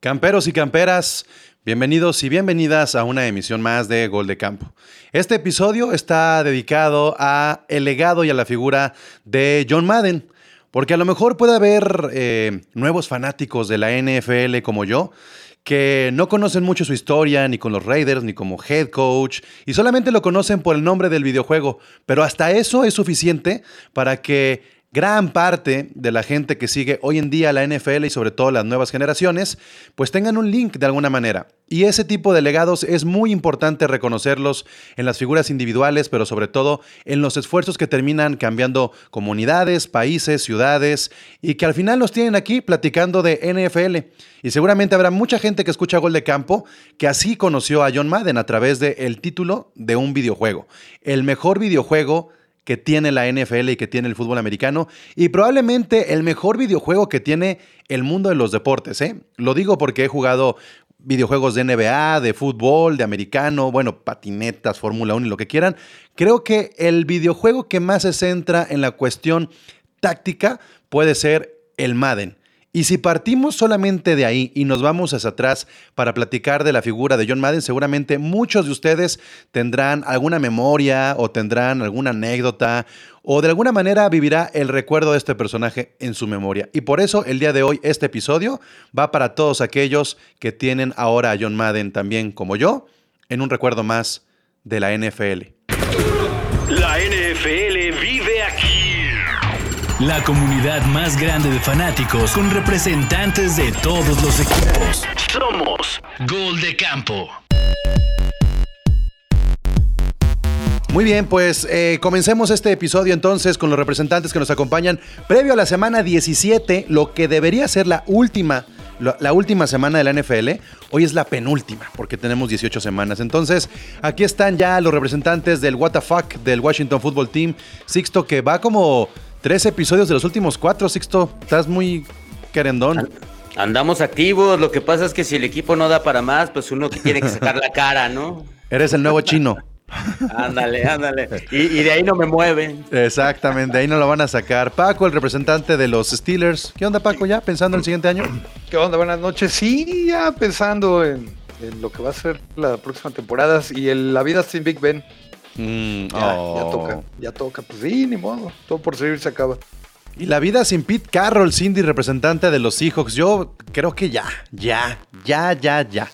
Camperos y camperas, bienvenidos y bienvenidas a una emisión más de Gol de Campo. Este episodio está dedicado a el legado y a la figura de John Madden, porque a lo mejor puede haber eh, nuevos fanáticos de la NFL como yo, que no conocen mucho su historia, ni con los Raiders, ni como head coach, y solamente lo conocen por el nombre del videojuego, pero hasta eso es suficiente para que gran parte de la gente que sigue hoy en día la NFL y sobre todo las nuevas generaciones, pues tengan un link de alguna manera. Y ese tipo de legados es muy importante reconocerlos en las figuras individuales, pero sobre todo en los esfuerzos que terminan cambiando comunidades, países, ciudades y que al final los tienen aquí platicando de NFL. Y seguramente habrá mucha gente que escucha Gol de Campo que así conoció a John Madden a través del título de un videojuego. El mejor videojuego que tiene la NFL y que tiene el fútbol americano y probablemente el mejor videojuego que tiene el mundo de los deportes. ¿eh? Lo digo porque he jugado videojuegos de NBA, de fútbol, de americano, bueno, patinetas, Fórmula 1 y lo que quieran. Creo que el videojuego que más se centra en la cuestión táctica puede ser el Madden. Y si partimos solamente de ahí y nos vamos hacia atrás para platicar de la figura de John Madden, seguramente muchos de ustedes tendrán alguna memoria o tendrán alguna anécdota o de alguna manera vivirá el recuerdo de este personaje en su memoria. Y por eso el día de hoy este episodio va para todos aquellos que tienen ahora a John Madden también como yo en un recuerdo más de la NFL. La comunidad más grande de fanáticos con representantes de todos los equipos. Somos Gol de Campo. Muy bien, pues eh, comencemos este episodio entonces con los representantes que nos acompañan previo a la semana 17, lo que debería ser la última, la última semana de la NFL. Hoy es la penúltima, porque tenemos 18 semanas. Entonces, aquí están ya los representantes del WTF del Washington Football Team. Sixto, que va como Tres episodios de los últimos cuatro, Sixto. Estás muy querendón. Andamos activos. Lo que pasa es que si el equipo no da para más, pues uno tiene que sacar la cara, ¿no? Eres el nuevo chino. ándale, ándale. Y, de ahí no me mueven. Exactamente, de ahí no lo van a sacar. Paco, el representante de los Steelers. ¿Qué onda, Paco? ¿Ya pensando en el siguiente año? ¿Qué onda? Buenas noches. Sí, ya pensando en, lo que va a ser la próxima temporada y en la vida sin Big Ben. Mm, ya, oh. toca, ya toca. Pues sí, ni modo. Todo por seguir se acaba. Y la vida sin Pete Carroll, Cindy, representante de los Seahawks. Yo creo que ya, ya, ya, ya, ya.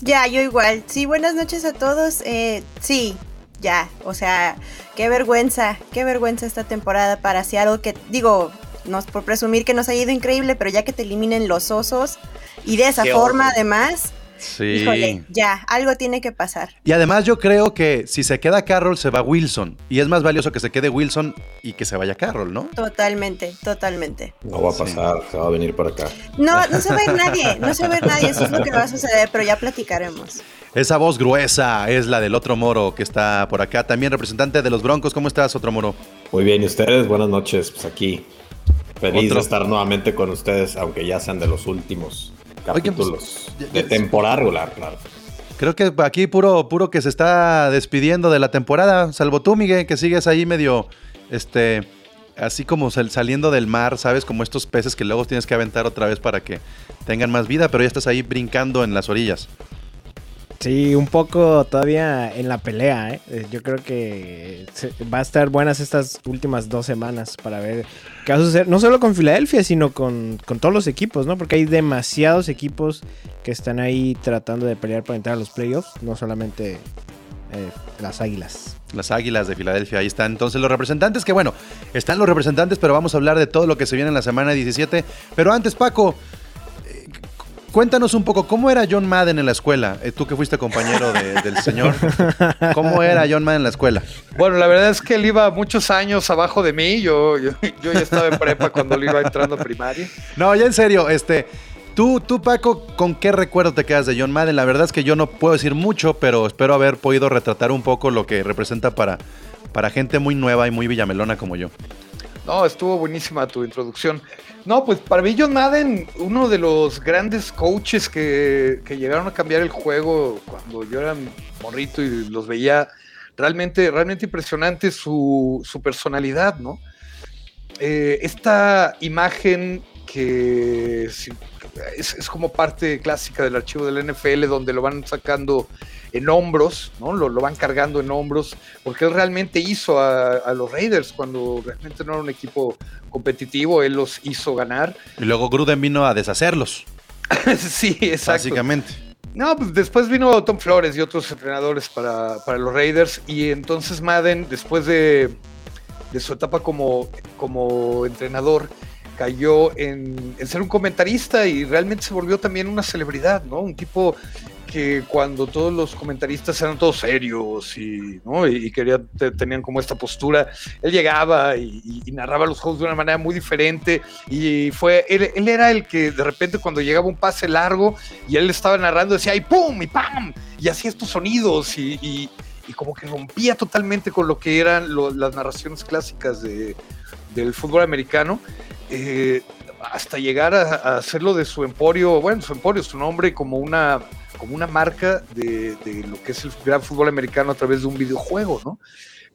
Ya, yo igual. Sí, buenas noches a todos. Eh, sí, ya. O sea, qué vergüenza, qué vergüenza esta temporada para algo que, digo, no es por presumir que nos ha ido increíble, pero ya que te eliminen los osos y de esa forma, además, Sí. Híjole, ya, algo tiene que pasar. Y además yo creo que si se queda Carroll, se va Wilson. Y es más valioso que se quede Wilson y que se vaya Carroll, ¿no? Totalmente, totalmente. No va a pasar, se va a venir para acá. No, no se va a ir nadie, no se va a ir nadie, eso es lo que va a suceder, pero ya platicaremos. Esa voz gruesa es la del otro moro que está por acá, también representante de los Broncos. ¿Cómo estás, otro moro? Muy bien, ¿y ustedes? Buenas noches, pues aquí. Feliz de estar nuevamente con ustedes, aunque ya sean de los últimos. Pues, de temporada regular, claro. Creo que aquí puro, puro que se está despidiendo de la temporada, salvo tú, Miguel, que sigues ahí medio, este, así como saliendo del mar, ¿sabes? Como estos peces que luego tienes que aventar otra vez para que tengan más vida, pero ya estás ahí brincando en las orillas. Sí, un poco todavía en la pelea. ¿eh? eh yo creo que va a estar buenas estas últimas dos semanas para ver qué va a suceder. No solo con Filadelfia, sino con, todos los equipos, ¿no? Porque hay demasiados equipos que están ahí tratando de pelear para entrar a los playoffs, no solamente eh, las Águilas. Las Águilas de Filadelfia, ahí están entonces los representantes, que bueno, están los representantes, pero vamos a hablar de todo lo que se viene en la semana 17. Pero antes, Paco, Cuéntanos un poco, ¿cómo era John Madden en la escuela? Eh, tú que fuiste compañero del señor. ¿Cómo era John Madden en la escuela? Bueno, la verdad es que él iba muchos años abajo de mí. Yo, yo, ya estaba en prepa cuando él iba entrando a primaria. No, ya en serio, este. Tú, tú, Paco, ¿con qué recuerdo te quedas de John Madden? La verdad es que yo no puedo decir mucho, pero espero haber podido retratar un poco lo que representa para, para gente muy nueva y muy villamelona como yo. No, estuvo buenísima tu introducción. No, pues para mí John Madden, uno de los grandes coaches que, llegaron a cambiar el juego cuando yo era morrito y los veía, realmente, realmente impresionante su, personalidad, ¿no? Eh, esta imagen que es, es, como parte clásica del archivo del NFL, donde lo van sacando en hombros, ¿no? Lo, lo van cargando en hombros, porque él realmente hizo a, a, los Raiders cuando realmente no era un equipo competitivo, él los hizo ganar. Y luego Gruden vino a deshacerlos. sí, exacto. Básicamente. No, pues después vino Tom Flores y otros entrenadores para, para los Raiders, y entonces Madden, después de, de su etapa como, como entrenador, cayó en, ser un comentarista y realmente se volvió también una celebridad, ¿no? Un tipo que cuando todos los comentaristas eran todos serios y, ¿no? y, querían, te, tenían como esta postura, él llegaba y, narraba los juegos de una manera muy diferente y fue, él, él, era el que de repente cuando llegaba un pase largo y él estaba narrando decía, y pum, y pam, y hacía estos sonidos y, y, como que rompía totalmente con lo que eran las narraciones clásicas de, del fútbol americano. Eh, hasta llegar a, hacerlo de su emporio, bueno, su emporio, su nombre como una, como una marca de, de, lo que es el gran fútbol americano a través de un videojuego, ¿no?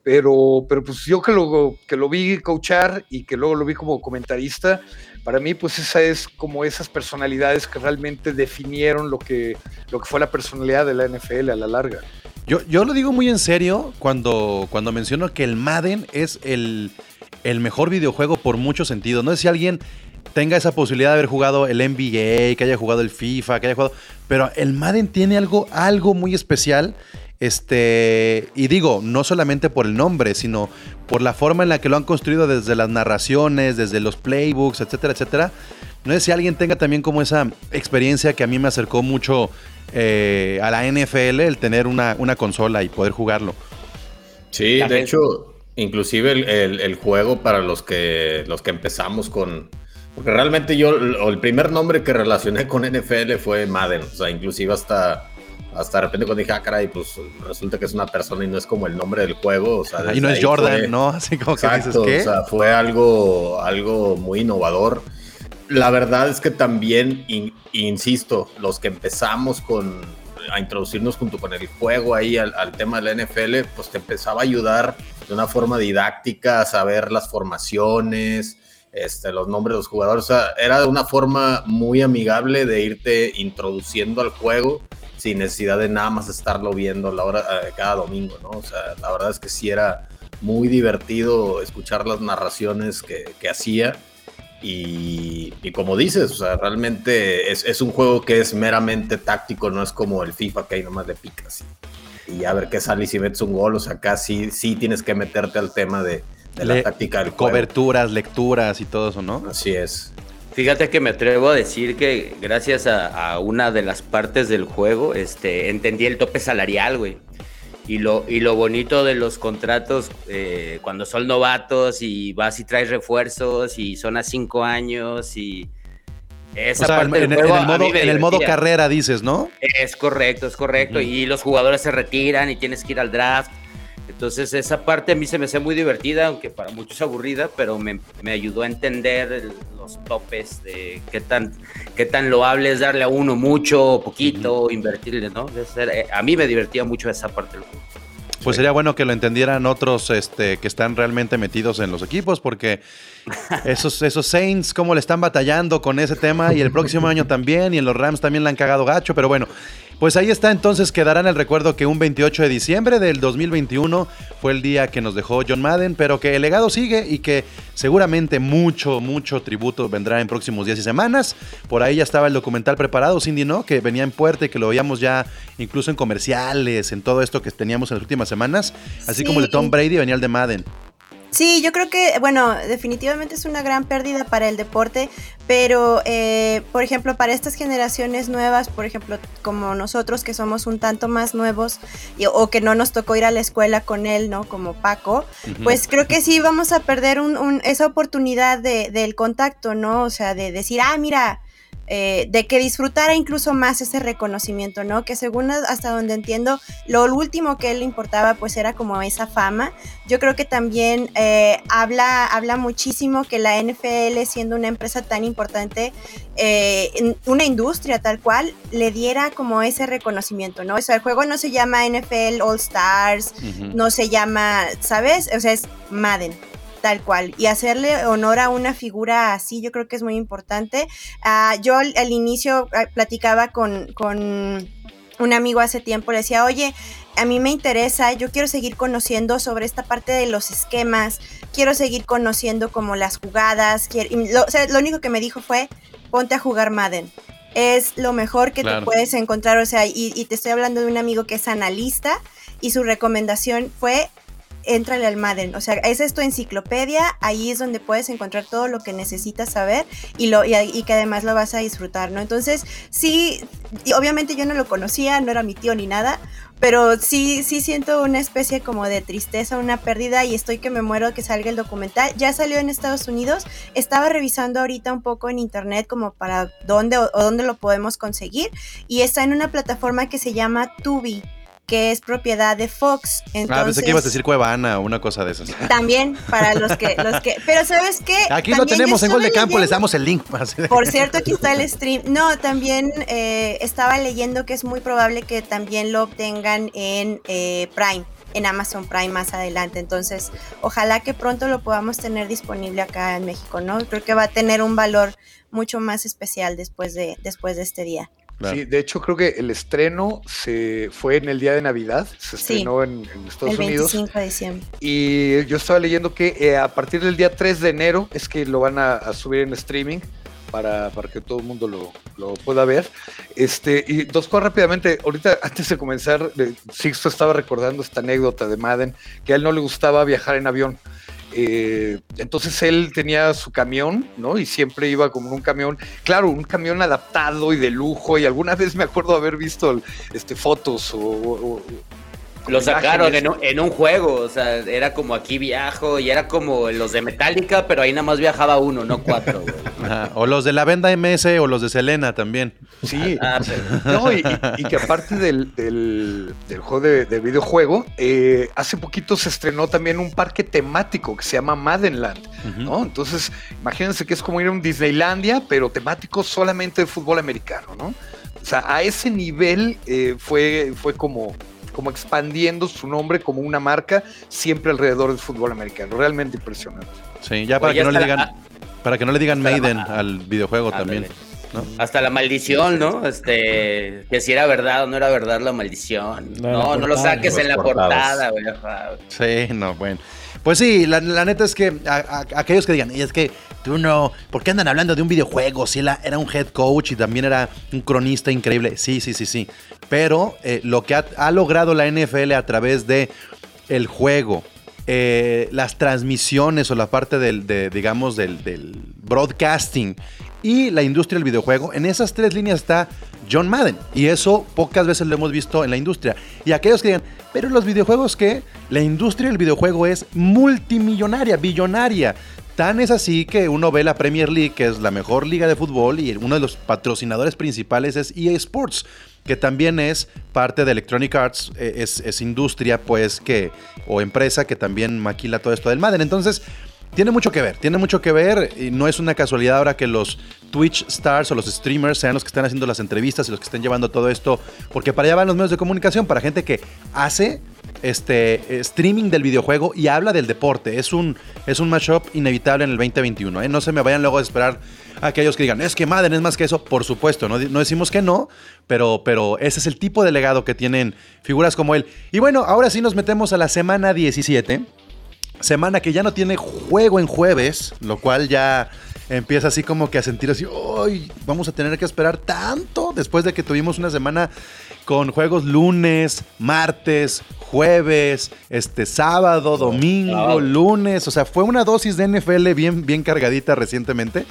Pero, pero pues yo que lo, que lo vi coachar y que luego lo vi como comentarista, para mí pues esa es como esas personalidades que realmente definieron lo que, lo que fue la personalidad de la NFL a la larga. Yo, yo lo digo muy en serio cuando, cuando menciono que el Madden es el, el mejor videojuego por muchos sentidos. No sé si alguien tenga esa posibilidad de haber jugado el NBA, que haya jugado el FIFA, que haya jugado. Pero el Madden tiene algo, algo muy especial. Este, y digo, no solamente por el nombre, sino por la forma en la que lo han construido desde las narraciones, desde los playbooks, etcétera, etcétera. No sé si alguien tenga también como esa experiencia que a mí me acercó mucho eh, a la NFL, el tener una, una, consola y poder jugarlo. Sí, de hecho, inclusive el, el, el, juego para los que, los que empezamos con, porque realmente yo, el primer nombre que relacioné con NFL fue Madden. O sea, inclusive hasta, hasta de repente cuando dije, ah, caray, pues resulta que es una persona y no es como el nombre del juego. O sea, y no es Jordan, fue, ¿no? Así como exacto, que dices, ¿qué? O sea, fue algo, algo muy innovador. La verdad es que también, in, insisto, los que empezamos con a introducirnos junto con el juego ahí al, al, tema de la NFL, pues te empezaba a ayudar una forma didáctica saber las formaciones, este, los nombres de los jugadores. O sea, era una forma muy amigable de irte introduciendo al juego sin necesidad de nada más estarlo viendo la hora, eh, cada domingo, ¿no? O sea, la verdad es que sí era muy divertido escuchar las narraciones que, que hacía. Y, como dices, o sea, realmente es, es, un juego que es meramente táctico, no es como el FIFA que ahí nomás le picas y a ver qué sale y si metes un gol. O sea, acá sí, sí tienes que meterte al tema de, de la Le táctica del juego. Coberturas, lecturas y todo eso, ¿no? Así es. Fíjate que me atrevo a decir que gracias a, a, una de las partes del juego, este, entendí el tope salarial, güey. Y lo, y lo bonito de los contratos eh, cuando son novatos y vas y traes refuerzos y son a cinco años y esa o sea, parte en, del juego en, el modo, en el modo carrera dices, ¿no? Es correcto, es correcto. Uh -huh. Y los jugadores se retiran y tienes que ir al draft. Entonces esa parte a mí se me hace muy divertida, aunque para muchos aburrida, pero me, me ayudó a entender el, los topes de qué tan, qué tan loable es darle a uno mucho o poquito, uh -huh. invertirle, ¿no? Ser, eh, a mí me divertía mucho esa parte del juego. Pues sería bueno que lo entendieran otros este, que están realmente metidos en los equipos, porque esos, esos Saints, cómo le están batallando con ese tema, y el próximo año también, y en los Rams también le han cagado gacho, pero bueno, pues ahí está, entonces quedarán el recuerdo que un 28 de diciembre del 2021 fue el día que nos dejó John Madden, pero que el legado sigue y que seguramente mucho, mucho tributo vendrá en próximos días y semanas. Por ahí ya estaba el documental preparado, Cindy, ¿no? Que venía en puerta y que lo veíamos ya incluso en comerciales, en todo esto que teníamos en las últimas semanas, así sí. como el de Tom Brady venía el de Madden. Sí, yo creo que, bueno, definitivamente es una gran pérdida para el deporte, pero, eh, por ejemplo, para estas generaciones nuevas, por ejemplo, como nosotros que somos un tanto más nuevos y, o que no nos tocó ir a la escuela con él, ¿no? Como Paco, uh -huh. pues creo que sí vamos a perder un, un, esa oportunidad de, del contacto, ¿no? O sea, de decir, ah, mira, eh, de que disfrutara incluso más ese reconocimiento, ¿no? Que según hasta donde entiendo, lo último que él le importaba pues era como esa fama. Yo creo que también eh, habla, habla muchísimo que la NFL siendo una empresa tan importante, eh, una industria tal cual, le diera como ese reconocimiento, ¿no? O sea, el juego no se llama NFL All Stars, uh -huh. no se llama, ¿sabes? O sea, es Madden. Tal cual. Y hacerle honor a una figura así, yo creo que es muy importante. Ah, yo al, al inicio ah, platicaba con, con un amigo hace tiempo, le decía, oye, a mí me interesa, yo quiero seguir conociendo sobre esta parte de los esquemas, quiero seguir conociendo como las jugadas, quiero- lo, o sea, lo único que me dijo fue, ponte a jugar Madden. Es lo mejor que Claro. te puedes encontrar, o sea, y, y te estoy hablando de un amigo que es analista y su recomendación fue, éntrale al Madden, o sea, es tu enciclopedia, ahí es donde puedes encontrar todo lo que necesitas saber y, lo, y, que además lo vas a disfrutar, ¿no? Entonces, sí, y obviamente yo no lo conocía, no era mi tío ni nada, pero sí, sí siento una especie como de tristeza, una pérdida y estoy que me muero que salga el documental. Ya salió en Estados Unidos, estaba revisando ahorita un poco en internet como para dónde o dónde lo podemos conseguir y está en una plataforma que se llama Tubi que es propiedad de Fox. Entonces, ah, pensé que ibas a decir Cuevana o una cosa de esas. también para los que, los que, pero sabes qué, Aquí lo También yo tenemos en Gol de Campo, les damos el link. Por cierto, aquí está el stream. No, también eh, estaba leyendo que es muy probable que también lo obtengan en eh, Prime, en Amazon Prime más adelante. Entonces, ojalá que pronto lo podamos tener disponible acá en México, ¿no? Creo que va a tener un valor mucho más especial después de, después de este día. Claro. Sí, de hecho creo que el estreno se fue en el día de Navidad, se Sí. estrenó en, en Estados el Unidos 25 de diciembre. y yo estaba leyendo que eh, a partir del día 3 de enero es que lo van a, a subir en streaming para, para que todo el mundo lo, lo pueda ver. Este, y dos cosas rápidamente, ahorita antes de comenzar, eh, Sixto estaba recordando esta anécdota de Madden, que a él no le gustaba viajar en avión. Eh, entonces él tenía su camión, ¿no? Y siempre iba como un camión, claro, un camión adaptado y de lujo. Y alguna vez me acuerdo haber visto este, fotos o- Lo sacaron en un, en un juego, o sea, era como aquí viajo y era como los de Metallica, pero ahí nada más viajaba uno, no cuatro, güey. Ajá, O los de la venda MS o los de Selena también. Sí, Ah, pero- no, y, y- y que aparte del, del- del juego de, de videojuego, eh, hace poquito se estrenó también un parque temático que se llama Maddenland, ¿no? Entonces, imagínense que es como ir a un Disneylandia, pero temático solamente de fútbol americano, ¿no? O sea, a ese nivel eh, fue, fue como, como expandiendo su nombre como una marca siempre alrededor del fútbol americano. Realmente impresionante. Sí, ya para Oye, que no le digan, la- para que no le digan la Maiden ma- al videojuego Ándale. también. ¿no? Hasta la maldición, ¿no? Este, que si era verdad o no era verdad la maldición. No, la No, no lo saques en la portada, güey. Sí, no, bueno. Pues sí, la, la neta es que a- a- aquellos que digan, y es que tú ¿por qué andan hablando de un videojuego? Si él era un head coach y también era un cronista increíble. Sí, sí, sí, sí. Pero eh, lo que ha, logrado la NFL a través de el juego, eh, las transmisiones o la parte del, de, digamos, del broadcasting y la industria del videojuego, en esas tres líneas está John Madden. Y eso pocas veces lo hemos visto en la industria. Y aquellos que digan, pero los videojuegos que la industria del videojuego es multimillonaria, billonaria. Tan es así que uno ve la Premier League, que es la mejor liga de fútbol, y uno de los patrocinadores principales es EA Sports, que también es parte de Electronic Arts, eh, es, industria, pues, que, o empresa que también maquila todo esto del Madden. Entonces, tiene mucho que ver, tiene mucho que ver, y no es una casualidad ahora que los Twitch stars o los streamers sean los que están haciendo las entrevistas y los que estén llevando todo esto, porque para allá van los medios de comunicación, para gente que hace este eh, streaming del videojuego y habla del deporte. Es un, es un matchup inevitable en el 2021. ¿eh? No se me vayan luego a esperar a aquellos que digan, es que Madden es más que eso. Por supuesto, no, no decimos que no, pero, pero ese es el tipo de legado que tienen figuras como él. Y bueno, ahora sí nos metemos a la semana 17. Semana que ya no tiene juego en jueves, lo cual ya empieza así como que a sentir así, ¡ay! Vamos a tener que esperar tanto después de que tuvimos una semana con juegos lunes, martes, jueves, este sábado, domingo, lunes. O sea, fue una dosis de NFL bien, bien cargadita recientemente.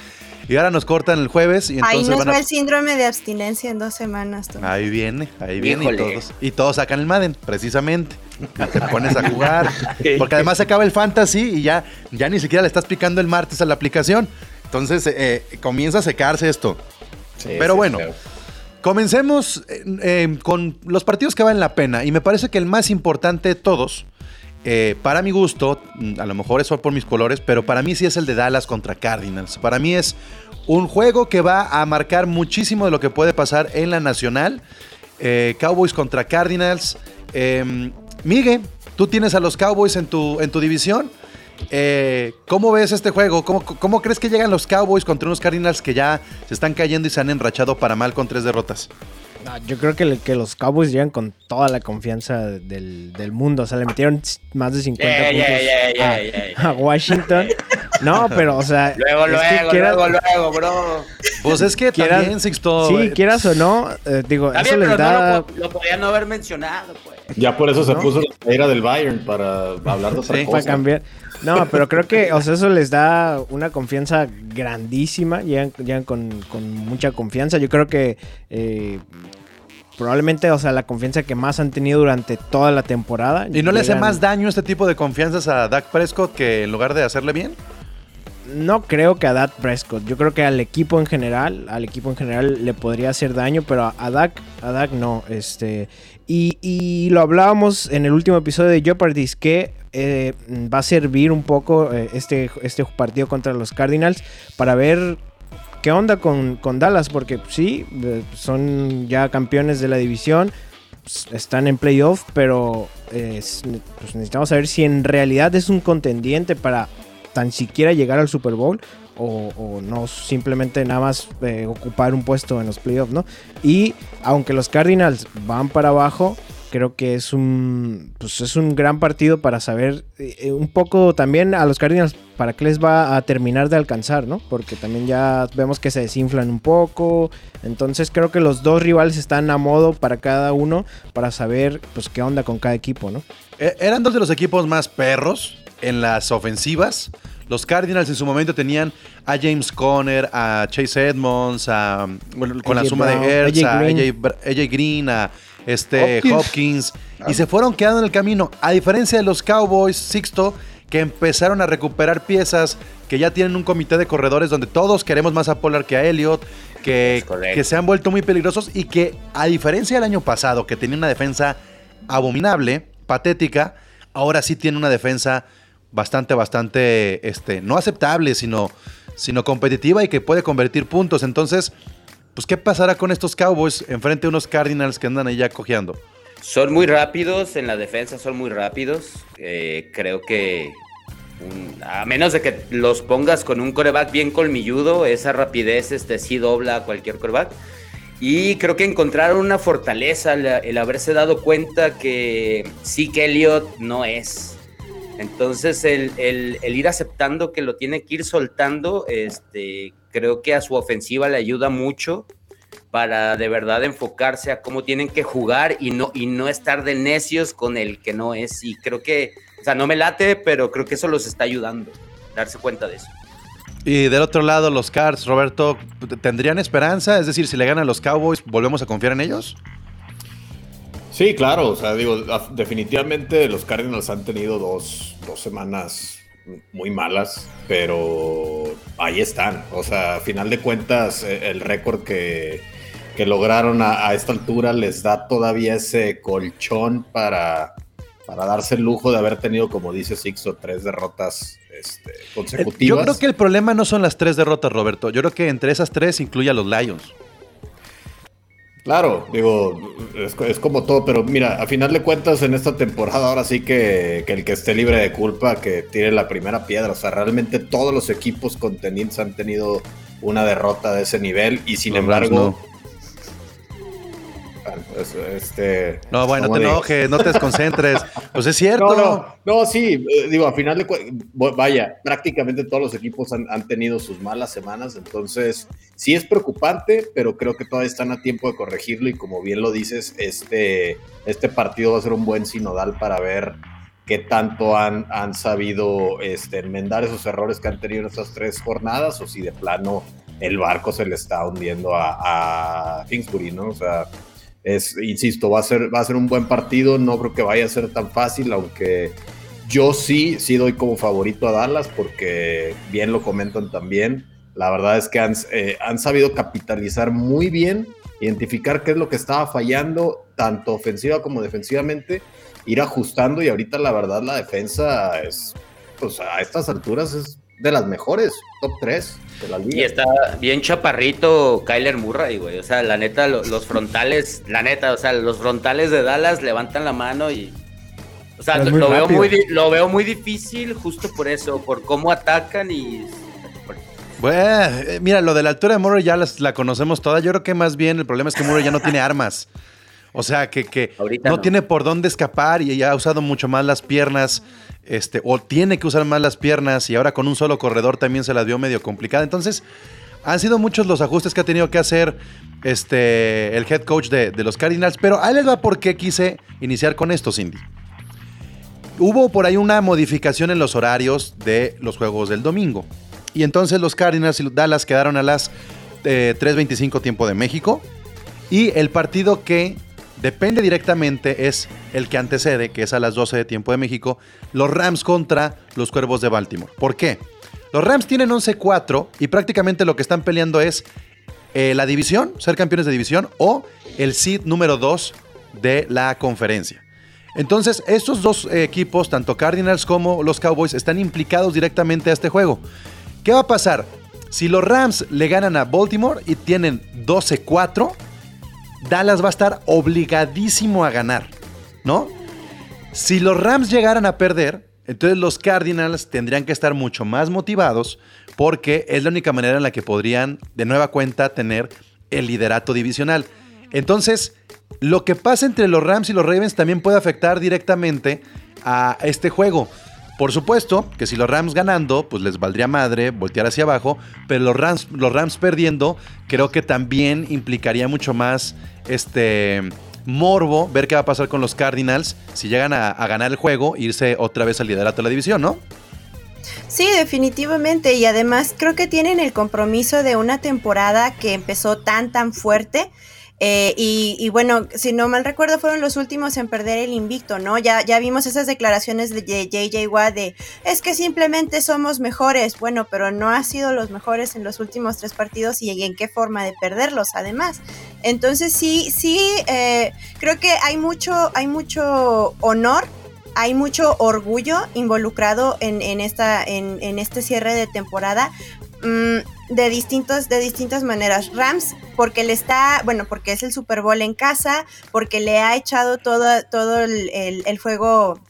Y ahora nos cortan el jueves y Ahí entonces nos van va a... el síndrome de abstinencia en dos semanas. tú. Ahí viene, ahí viene y todos, y todos sacan el Madden, precisamente. Y te pones a jugar. Porque además se acaba el fantasy y ya, ya ni siquiera le estás picando el martes a la aplicación. Entonces eh, comienza a secarse esto. Pero bueno, Comencemos eh, eh, con los partidos que valen la pena. Y me parece que el más importante de todos, eh, para mi gusto, mm, a lo mejor eso por mis colores, pero para mí sí es el de Dallas contra Cardinals. Para mí es un juego que va a marcar muchísimo de lo que puede pasar en la nacional. Eh, Cowboys contra Cardinals. Eh, Miguel, tú tienes a los Cowboys en tu, en tu división. Eh, ¿cómo ves este juego? ¿Cómo, ¿Cómo crees que llegan los Cowboys contra unos Cardinals que ya se están cayendo y se han enrachado para mal con tres derrotas? No, yo creo que, los Cowboys llegan con toda la confianza del, del mundo. O sea, le metieron más de 50 Yeah, puntos yeah, yeah, a, yeah, a Washington. No, pero, o sea. Luego, que luego, quieras- luego, luego, bro. Pues es que Quieras- también, Sixto. Sí, eh, quieras o no, eh, digo, Está eso bien, les pero no lo, lo podía no haber mencionado, pues. Ya por eso se ¿No? puso la playera del Bayern para hablar de otra Sí. cosa. para cambiar. No, pero creo que, o sea, eso les da una confianza grandísima. Llegan, llegan con, con mucha confianza. Yo creo que eh, probablemente, o sea, la confianza que más han tenido durante toda la temporada. ¿Y no le hace más daño este tipo de confianzas a Dak Prescott que en lugar de hacerle bien? No creo que a Dak Prescott. Yo creo que al equipo en general, al equipo en general le podría hacer daño, pero a- a Dak, a Dak no. Este, y, lo hablábamos en el último episodio de Jeopardy, que eh, va a servir un poco eh, este, este partido contra los Cardinals para ver qué onda con, con Dallas, porque sí, eh, son ya campeones de la división, están en playoff, pero es- pues necesitamos saber si en realidad es un contendiente para tan siquiera llegar al Super Bowl o, no simplemente nada más eh, ocupar un puesto en los playoffs, ¿no? Y aunque los Cardinals van para abajo, creo que es un pues es un gran partido para saber eh, un poco también a los Cardinals para qué les va a terminar de alcanzar, ¿no? Porque también ya vemos que se desinflan un poco. Entonces creo que los dos rivales están a modo para cada uno para saber pues qué onda con cada equipo, ¿no? Eh, Eran dos de los equipos más perros en las ofensivas. Los Cardinals en su momento tenían a James Conner, a Chase Edmonds, a, bueno, con la suma Brown, de Ertz, AJ a Green. AJ, Br- AJ Green, a este Hopkins. Hopkins, y se fueron quedando en el camino. A diferencia de los Cowboys, Sixto, que empezaron a recuperar piezas, que ya tienen un comité de corredores donde todos queremos más a Pollard que a Elliott, que se han vuelto muy peligrosos y que a diferencia del año pasado, que tenía una defensa abominable, patética, ahora sí tiene una defensa bastante, bastante, este, no aceptable, sino, sino competitiva y que puede convertir puntos. Entonces, pues, ¿qué pasará con estos Cowboys enfrente de unos Cardinals que andan ahí ya cojeando? Son muy rápidos en la defensa, son muy rápidos. Eh, creo que a menos de que los pongas con un coreback bien colmilludo, esa rapidez este, sí dobla a cualquier coreback. Y creo que encontraron una fortaleza el haberse dado cuenta que sí que Elliot no es. Entonces el, el- el ir aceptando que lo tiene que ir soltando, este, creo que a su ofensiva le ayuda mucho para de verdad enfocarse a cómo tienen que jugar y no, y no estar de necios con el que no es. Y creo que, o sea, no me late, pero creo que eso los está ayudando, darse cuenta de eso. Y del otro lado, los Cards, Roberto, ¿tendrían esperanza? Es decir, si le ganan los Cowboys, ¿volvemos a confiar en ellos? Sí, claro, o sea, digo, definitivamente los Cardinals han tenido dos, dos semanas muy malas, pero ahí están. O sea, a final de cuentas, eh, el récord que, que lograron a, a esta altura les da todavía ese colchón para, para darse el lujo de haber tenido, como dice Sixto, tres derrotas este, Eh, consecutivas. Yo creo que el problema no son las tres derrotas, Roberto. Yo creo que entre esas tres incluye a los Lions. Claro, digo, es, es como todo, pero mira, a final de cuentas en esta temporada ahora sí que, que el que esté libre de culpa, que tire la primera piedra. O sea, realmente todos los equipos contendientes han tenido una derrota de ese nivel y sin Los embargo... este, No, bueno, ¿cómo te enojes, no te desconcentres. Pues es cierto. No, no, no, sí, eh, digo, a final de vaya, prácticamente todos los equipos han, han tenido sus malas semanas, entonces sí es preocupante, pero creo que todavía están a tiempo de corregirlo y como bien lo dices, este, este partido va a ser un buen sinodal para ver qué tanto han, han sabido este, enmendar esos errores que han tenido en estas tres jornadas o si de plano el barco se le está hundiendo a, a Kingsbury, ¿no? O sea, es, insisto, va a, ser, va a ser un buen partido. No creo que vaya a ser tan fácil, aunque yo sí, sí doy como favorito a Dallas, porque bien lo comentan también. La verdad es que han, eh, han sabido capitalizar muy bien, identificar qué es lo que estaba fallando, tanto ofensiva como defensivamente, ir ajustando. Y ahorita, la verdad, la defensa es, pues a estas alturas es de las mejores, top 3 de la liga. Y está bien chaparrito Kyler Murray, güey. O sea, la neta, lo- los frontales, la neta, o sea, los frontales de Dallas levantan la mano y O sea, lo, veo muy, lo veo muy difícil justo por eso, por cómo atacan y... Bueno, eh, mira, lo de la altura de Murray ya las- la conocemos toda. Yo creo que más bien el problema es que Murray ya no tiene armas. O sea, que, que Ahorita no, no. tiene por dónde escapar y ha usado mucho más las piernas. Este, o tiene que usar más las piernas y ahora con un solo corredor también se las vio medio complicada. Entonces, han sido muchos los ajustes que ha tenido que hacer este, el head coach de, de los Cardinals. Pero ahí les va por qué quise iniciar con esto, Cindy. Hubo por ahí una modificación en los horarios de los juegos del domingo. Y entonces los Cardinals y Dallas quedaron a las eh, 3.25 tiempo de México. Y el partido que depende directamente es el que antecede, que es a las 12 de tiempo de México, los Rams contra los Cuervos de Baltimore. ¿Por qué? Los Rams tienen 11-4 y prácticamente lo que están peleando es eh, la división, ser campeones de división, o el seed número 2 de la conferencia. Entonces, estos dos eh, equipos, tanto Cardinals como los Cowboys, están implicados directamente a este juego. ¿Qué va a pasar? Si los Rams le ganan a Baltimore y tienen 12-4, Dallas va a estar obligadísimo a ganar, ¿no? Si los Rams llegaran a perder, entonces los Cardinals tendrían que estar mucho más motivados porque es la única manera en la que podrían de nueva cuenta tener el liderato divisional. Entonces, lo que pasa entre los Rams y los Ravens también puede afectar directamente a este juego. Por supuesto que si los Rams ganando, pues les valdría madre voltear hacia abajo, pero los Rams, los Rams perdiendo, creo que también implicaría mucho más este morbo ver qué va a pasar con los Cardinals si llegan a, a ganar el juego, irse otra vez al liderato de la división, ¿no? Sí, definitivamente. Y además creo que tienen el compromiso de una temporada que empezó tan, tan fuerte. Eh, y, bueno, si no mal recuerdo, fueron los últimos en perder el invicto, ¿no? Ya, ya vimos esas declaraciones de JJ Watt de es que simplemente somos mejores. Bueno, pero no ha sido los mejores en los últimos tres partidos y en qué forma de perderlos, además. Entonces sí, sí, eh, creo que hay mucho, hay mucho honor hay mucho orgullo involucrado en, en esta, en, en, este cierre de temporada mmm, de, distintos, de distintas maneras. Rams, porque le está, bueno, porque es el Super Bowl en casa, porque le ha echado todo, todo el, el, el juego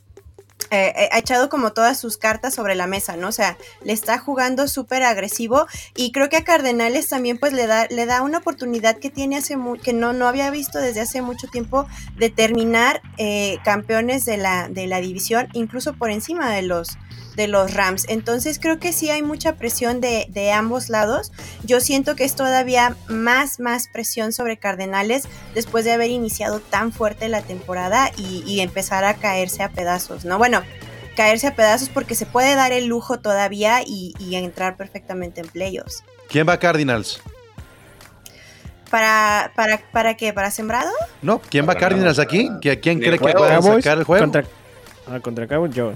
eh, ha echado como todas sus cartas sobre la mesa, ¿no? O sea, le está jugando súper agresivo y creo que a Cardenales también pues le da, le da una oportunidad que tiene hace que no, no había visto desde hace mucho tiempo de terminar eh, campeones de la, de la división, incluso por encima de los, de los Rams. Entonces creo que sí hay mucha presión de, de, ambos lados. Yo siento que es todavía más, más presión sobre Cardenales después de haber iniciado tan fuerte la temporada y, y empezar a caerse a pedazos, ¿no? Bueno, caerse a pedazos porque se puede dar el lujo todavía y, y entrar perfectamente en playoffs. ¿Quién va a Cardinals? ¿Para, para, ¿Para qué? ¿Para sembrado? No, ¿quién va a Cardinals aquí? ¿Quién cree que pueda sacar el juego? Contra, ah, contra Cowboys, yo.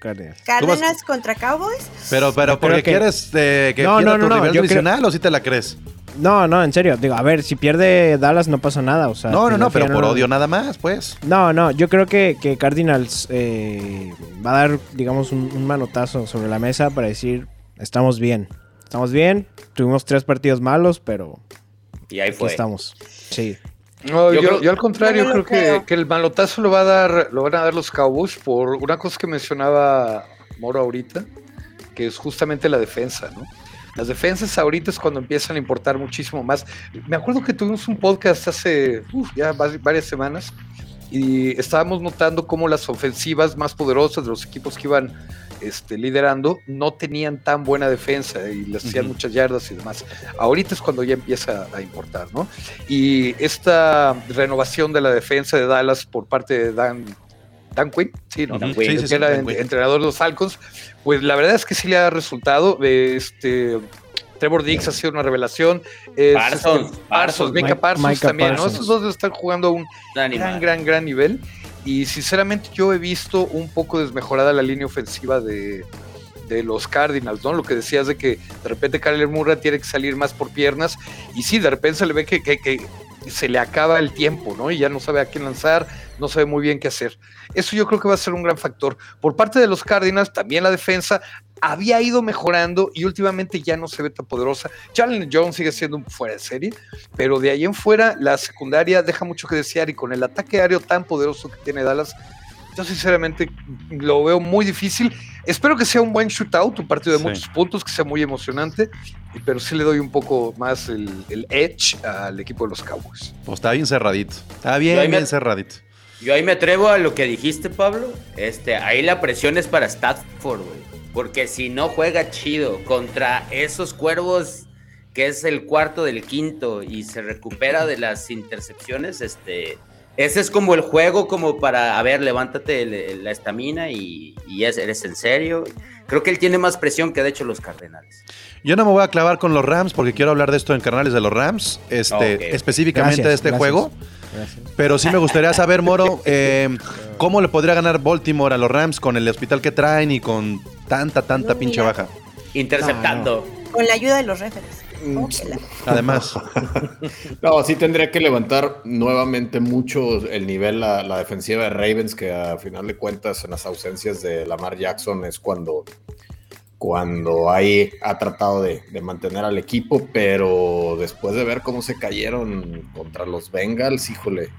Cardinals. ¿Cardinals contra Cowboys? Pero, pero, ¿porque que... quieres eh, que no, pierda no, no, tu no, nivel yo divisional creo... o si te la crees? No, no, en serio. Digo, a ver, si pierde Dallas no pasa nada. O sea, no, no, no, pero por odio nada más, pues. No, no, yo creo que, que Cardinals eh, va a dar, digamos, un, un, manotazo sobre la mesa para decir, estamos bien. Estamos bien, tuvimos tres partidos malos, pero... Y ahí fue. estamos. Sí. No, yo, yo, yo, al contrario, creo, creo. Que, que, el malotazo lo va a dar, lo van a dar los Cowboys por una cosa que mencionaba Moro ahorita, que es justamente la defensa, ¿no? Las defensas ahorita es cuando empiezan a importar muchísimo más. Me acuerdo que tuvimos un podcast hace uf, ya varias semanas y estábamos notando cómo las ofensivas más poderosas de los equipos que iban este, liderando no tenían tan buena defensa y les hacían uh -huh. muchas yardas y demás. Ahorita es cuando ya empieza a importar, ¿no? Y esta renovación de la defensa de Dallas por parte de Dan, Dan Quinn, sí, ¿no? Dan Quinn, sí, que sí, era Dan en, Quinn. entrenador de los Falcons, pues la verdad es que sí le ha resultado. Este, Trevor Dix ha sido una revelación. Es, Parsons, este, Parsons, Micah Parsons Micah también, Parsons. ¿no? Esos dos están jugando a un gran, gran, gran nivel. Y sinceramente yo he visto un poco desmejorada la línea ofensiva de, de los Cardinals, ¿no? Lo que decías de que de repente Kyler Murray tiene que salir más por piernas y sí, de repente se le ve que, que, que, se le acaba el tiempo, ¿no? Y ya no sabe a quién lanzar, no sabe muy bien qué hacer. Eso yo creo que va a ser un gran factor. Por parte de los Cardinals, también la defensa había ido mejorando y últimamente ya no se ve tan poderosa. Jalen Jones sigue siendo un fuera de serie, pero de ahí en fuera la secundaria deja mucho que desear y con el ataque aéreo tan poderoso que tiene Dallas, Yo sinceramente lo veo muy difícil. Espero que sea un buen shootout, un partido de Sí. muchos puntos, que sea muy emocionante, pero sí le doy un poco más el, el edge al equipo de los Cowboys. Pues está bien cerradito. Está bien, me- bien cerradito. Yo ahí me atrevo a lo que dijiste, Pablo. Este, ahí la presión es para Stafford, güey. Porque si no juega chido contra esos cuervos, que es el cuarto del quinto, y se recupera de las intercepciones, este. Ese es como el juego, como para, a ver, levántate el- el- la estamina y, y es- eres en serio. Creo que él tiene más presión que de hecho los Cardenales. Yo no me voy a clavar con los Rams porque quiero hablar de esto en canales de los Rams, este, específicamente Gracias, de este gracias. juego. Gracias. Pero sí me gustaría saber, Moro, eh, cómo le podría ganar Baltimore a los Rams con el hospital que traen y con tanta, tanta No, pinche mira. baja. Interceptando. Con la ayuda de los referees. La- Además, No, sí tendría que levantar nuevamente mucho el nivel la, la defensiva de Ravens, que a final de cuentas en las ausencias de Lamar Jackson es cuando, cuando ahí ha tratado de, de mantener al equipo, pero después de ver cómo se cayeron contra los Bengals, híjole,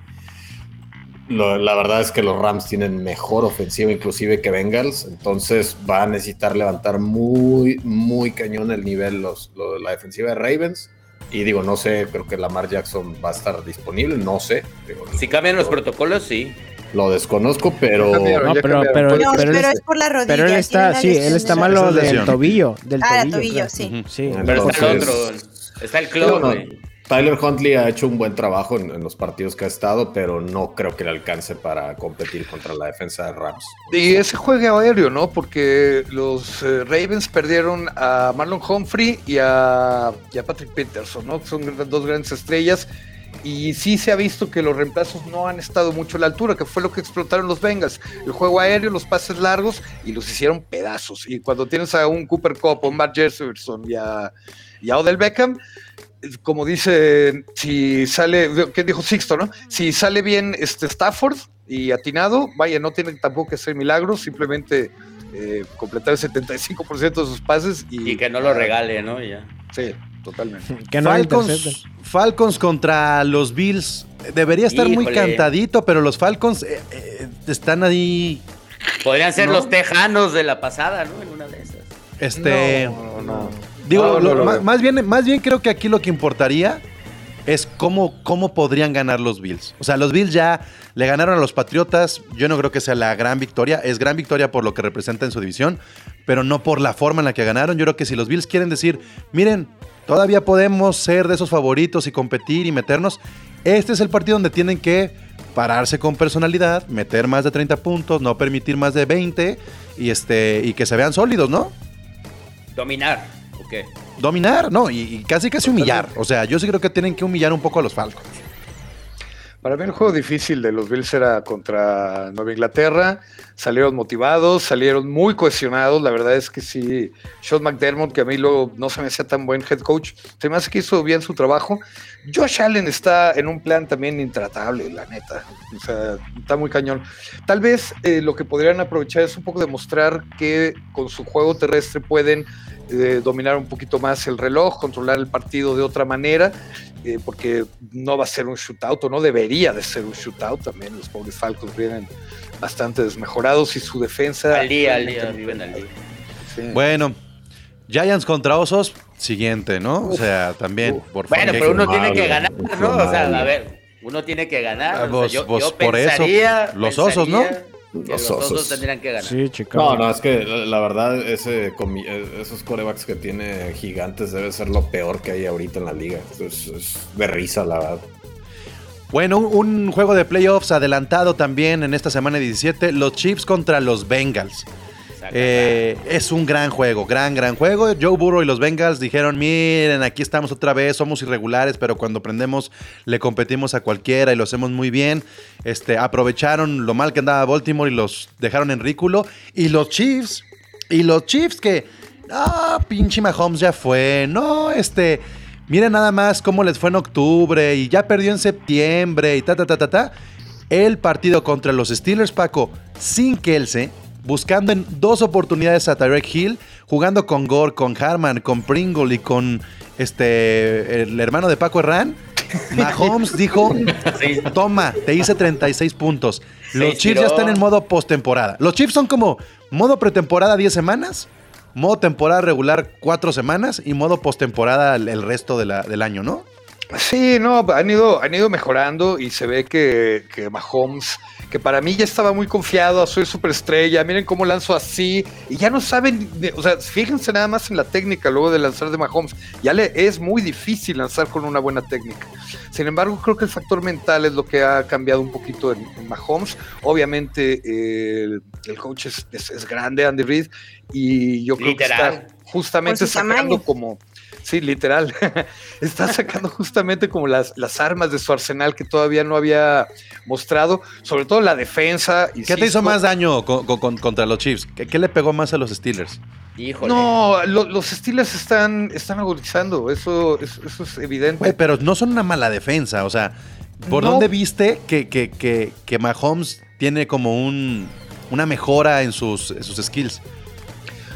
lo- la verdad es que los Rams tienen mejor ofensiva inclusive que Bengals, entonces va a necesitar levantar muy, muy cañón el nivel los, lo- la defensiva de Ravens. Y digo, no sé, creo que Lamar Jackson va a estar disponible, no sé. Digo, Si cambian los lo- protocolos, sí. Lo desconozco, pero... No, pero, pero, No, él pero es- por la rodilla. pero él está, sí, él está malo del tobillo. Del Ah, tobillo, tobillo, sí. Pero está el otro. Está el No, clon, no. Tyler Huntley ha hecho un buen trabajo en, los partidos que ha estado, pero no creo que le alcance para competir contra la defensa de Rams. Y ese juego aéreo, ¿no? Porque los eh, Ravens perdieron a Marlon Humphrey y a, Patrick Peterson, ¿no? Son dos grandes estrellas. Y sí se ha visto que los reemplazos no han estado mucho a la altura, que fue lo que explotaron los Bengals. El juego aéreo, los pases largos y los hicieron pedazos. Y cuando tienes a un Cooper Cup, a un Matt Jefferson y a, y a Odell Beckham, como dice, si sale, ¿qué dijo Sixto, no? Si sale bien este Stafford y atinado, vaya, no tiene tampoco que ser milagros, simplemente eh, completar el 75% de sus pases y, Y que no lo regale, ¿no? Ya. Sí, totalmente. Que no. Falcons, Falcons contra los Bills. Debería estar muy cantadito, pero los Falcons eh, eh, están ahí. Podrían ser No. los tejanos de la pasada, ¿no? En una de esas. Este. No, no. Digo, No, no lo- lo ma- veo. más, bien, más bien creo que aquí lo que importaría es cómo, cómo podrían ganar los Bills. O sea, los Bills ya le ganaron a los Patriotas. Yo no creo que sea la gran victoria. Es gran victoria por lo que representa en su división, pero no por la forma en la que ganaron. Yo creo que si los Bills quieren decir, miren, todavía podemos ser de esos favoritos y competir y meternos, este es el partido donde tienen que pararse con personalidad, meter más de 30 puntos, no permitir más de 20 y, este, y que se vean sólidos, ¿no? Dominar. Dominar, no, y, y casi casi humillar. O sea, yo sí creo que tienen que humillar un poco a los Falcons. Para mí el juego difícil de los Bills era contra Nueva Inglaterra. Salieron motivados, salieron muy cohesionados. La verdad es que sí, Sean McDermott, que a mí luego no se me hacía tan buen head coach, se me hace que hizo bien su trabajo. Josh Allen está en un plan también intratable, la neta. O sea, está muy cañón. Tal vez eh, lo que podrían aprovechar es un poco demostrar que con su juego terrestre pueden eh, dominar un poquito más el reloj, controlar el partido de otra manera eh, porque no va a ser un shootout no debería de ser un shootout también. Los pobres Falcons vienen bastante desmejorados y su defensa. Al día, al día, viven al día. Sí. Bueno, Giants contra Osos, siguiente, ¿no? O sea, también, por Bueno, favor. pero uno tiene que ganar, ¿no? O sea, a ver, uno tiene que ganar. Ah, o sea, vos- yo, vos yo por eso, pensaría- los Osos, ¿no? Los Los osos Osos. tendrían que ganar. Sí, Chicago. No, no, es que la, la verdad, ese, eh, esos corebacks que tiene gigantes debe ser lo peor que hay ahorita en la liga. Es, es de risa, la verdad. Bueno, un, juego de playoffs adelantado también en esta semana 17. Los Chiefs contra los Bengals. Eh, es un gran juego, gran, gran juego. Joe Burrow y los Bengals dijeron, miren, aquí estamos otra vez, somos irregulares, pero cuando prendemos le competimos a cualquiera y lo hacemos muy bien. Este, aprovecharon lo mal que andaba Baltimore y los dejaron en ridículo. Y los Chiefs, y los Chiefs que, ah, pinche Mahomes ya fue, no, este... Miren nada más cómo les fue en octubre y ya perdió en septiembre y ta, ta, ta, ta, ta. El partido contra los Steelers, Paco, sin Kelsey, buscando en dos oportunidades a Tyreek Hill, jugando con Gore, con Harman, con Pringle y con este el hermano de Paco Herrán. Mahomes dijo, Sí. toma, te hice 36 puntos. Los Chiefs ya están en modo postemporada. Los Chiefs son como modo pretemporada 10 semanas, modo temporada regular 4 semanas y modo postemporada el resto de la- del año, ¿no? Sí, no, han ido, han ido mejorando y se ve que, que Mahomes, que para mí ya estaba muy confiado, soy superestrella, miren cómo lanzo así, y ya no saben, o sea, fíjense nada más en la técnica luego de lanzar de Mahomes, ya le es muy difícil lanzar con una buena técnica. Sin embargo, creo que el factor mental es lo que ha cambiado un poquito en, en Mahomes. Obviamente, eh, el, el coach es, es- es grande, Andy Reid, y yo creo Literal. que está justamente sacando tamaño. como Sí, literal. Está sacando justamente como las, las armas de su arsenal que todavía no había mostrado, sobre todo la defensa. ¿Qué te hizo más daño co- co- con- contra los Chiefs? ¿Qué, qué le pegó más a los Steelers? Híjole. No, lo- los Steelers están, están agudizando, eso, eso, eso es evidente. Pero no son una mala defensa. O sea, ¿por No. dónde viste que, que, que, que Mahomes tiene como un, una mejora en sus, en sus skills?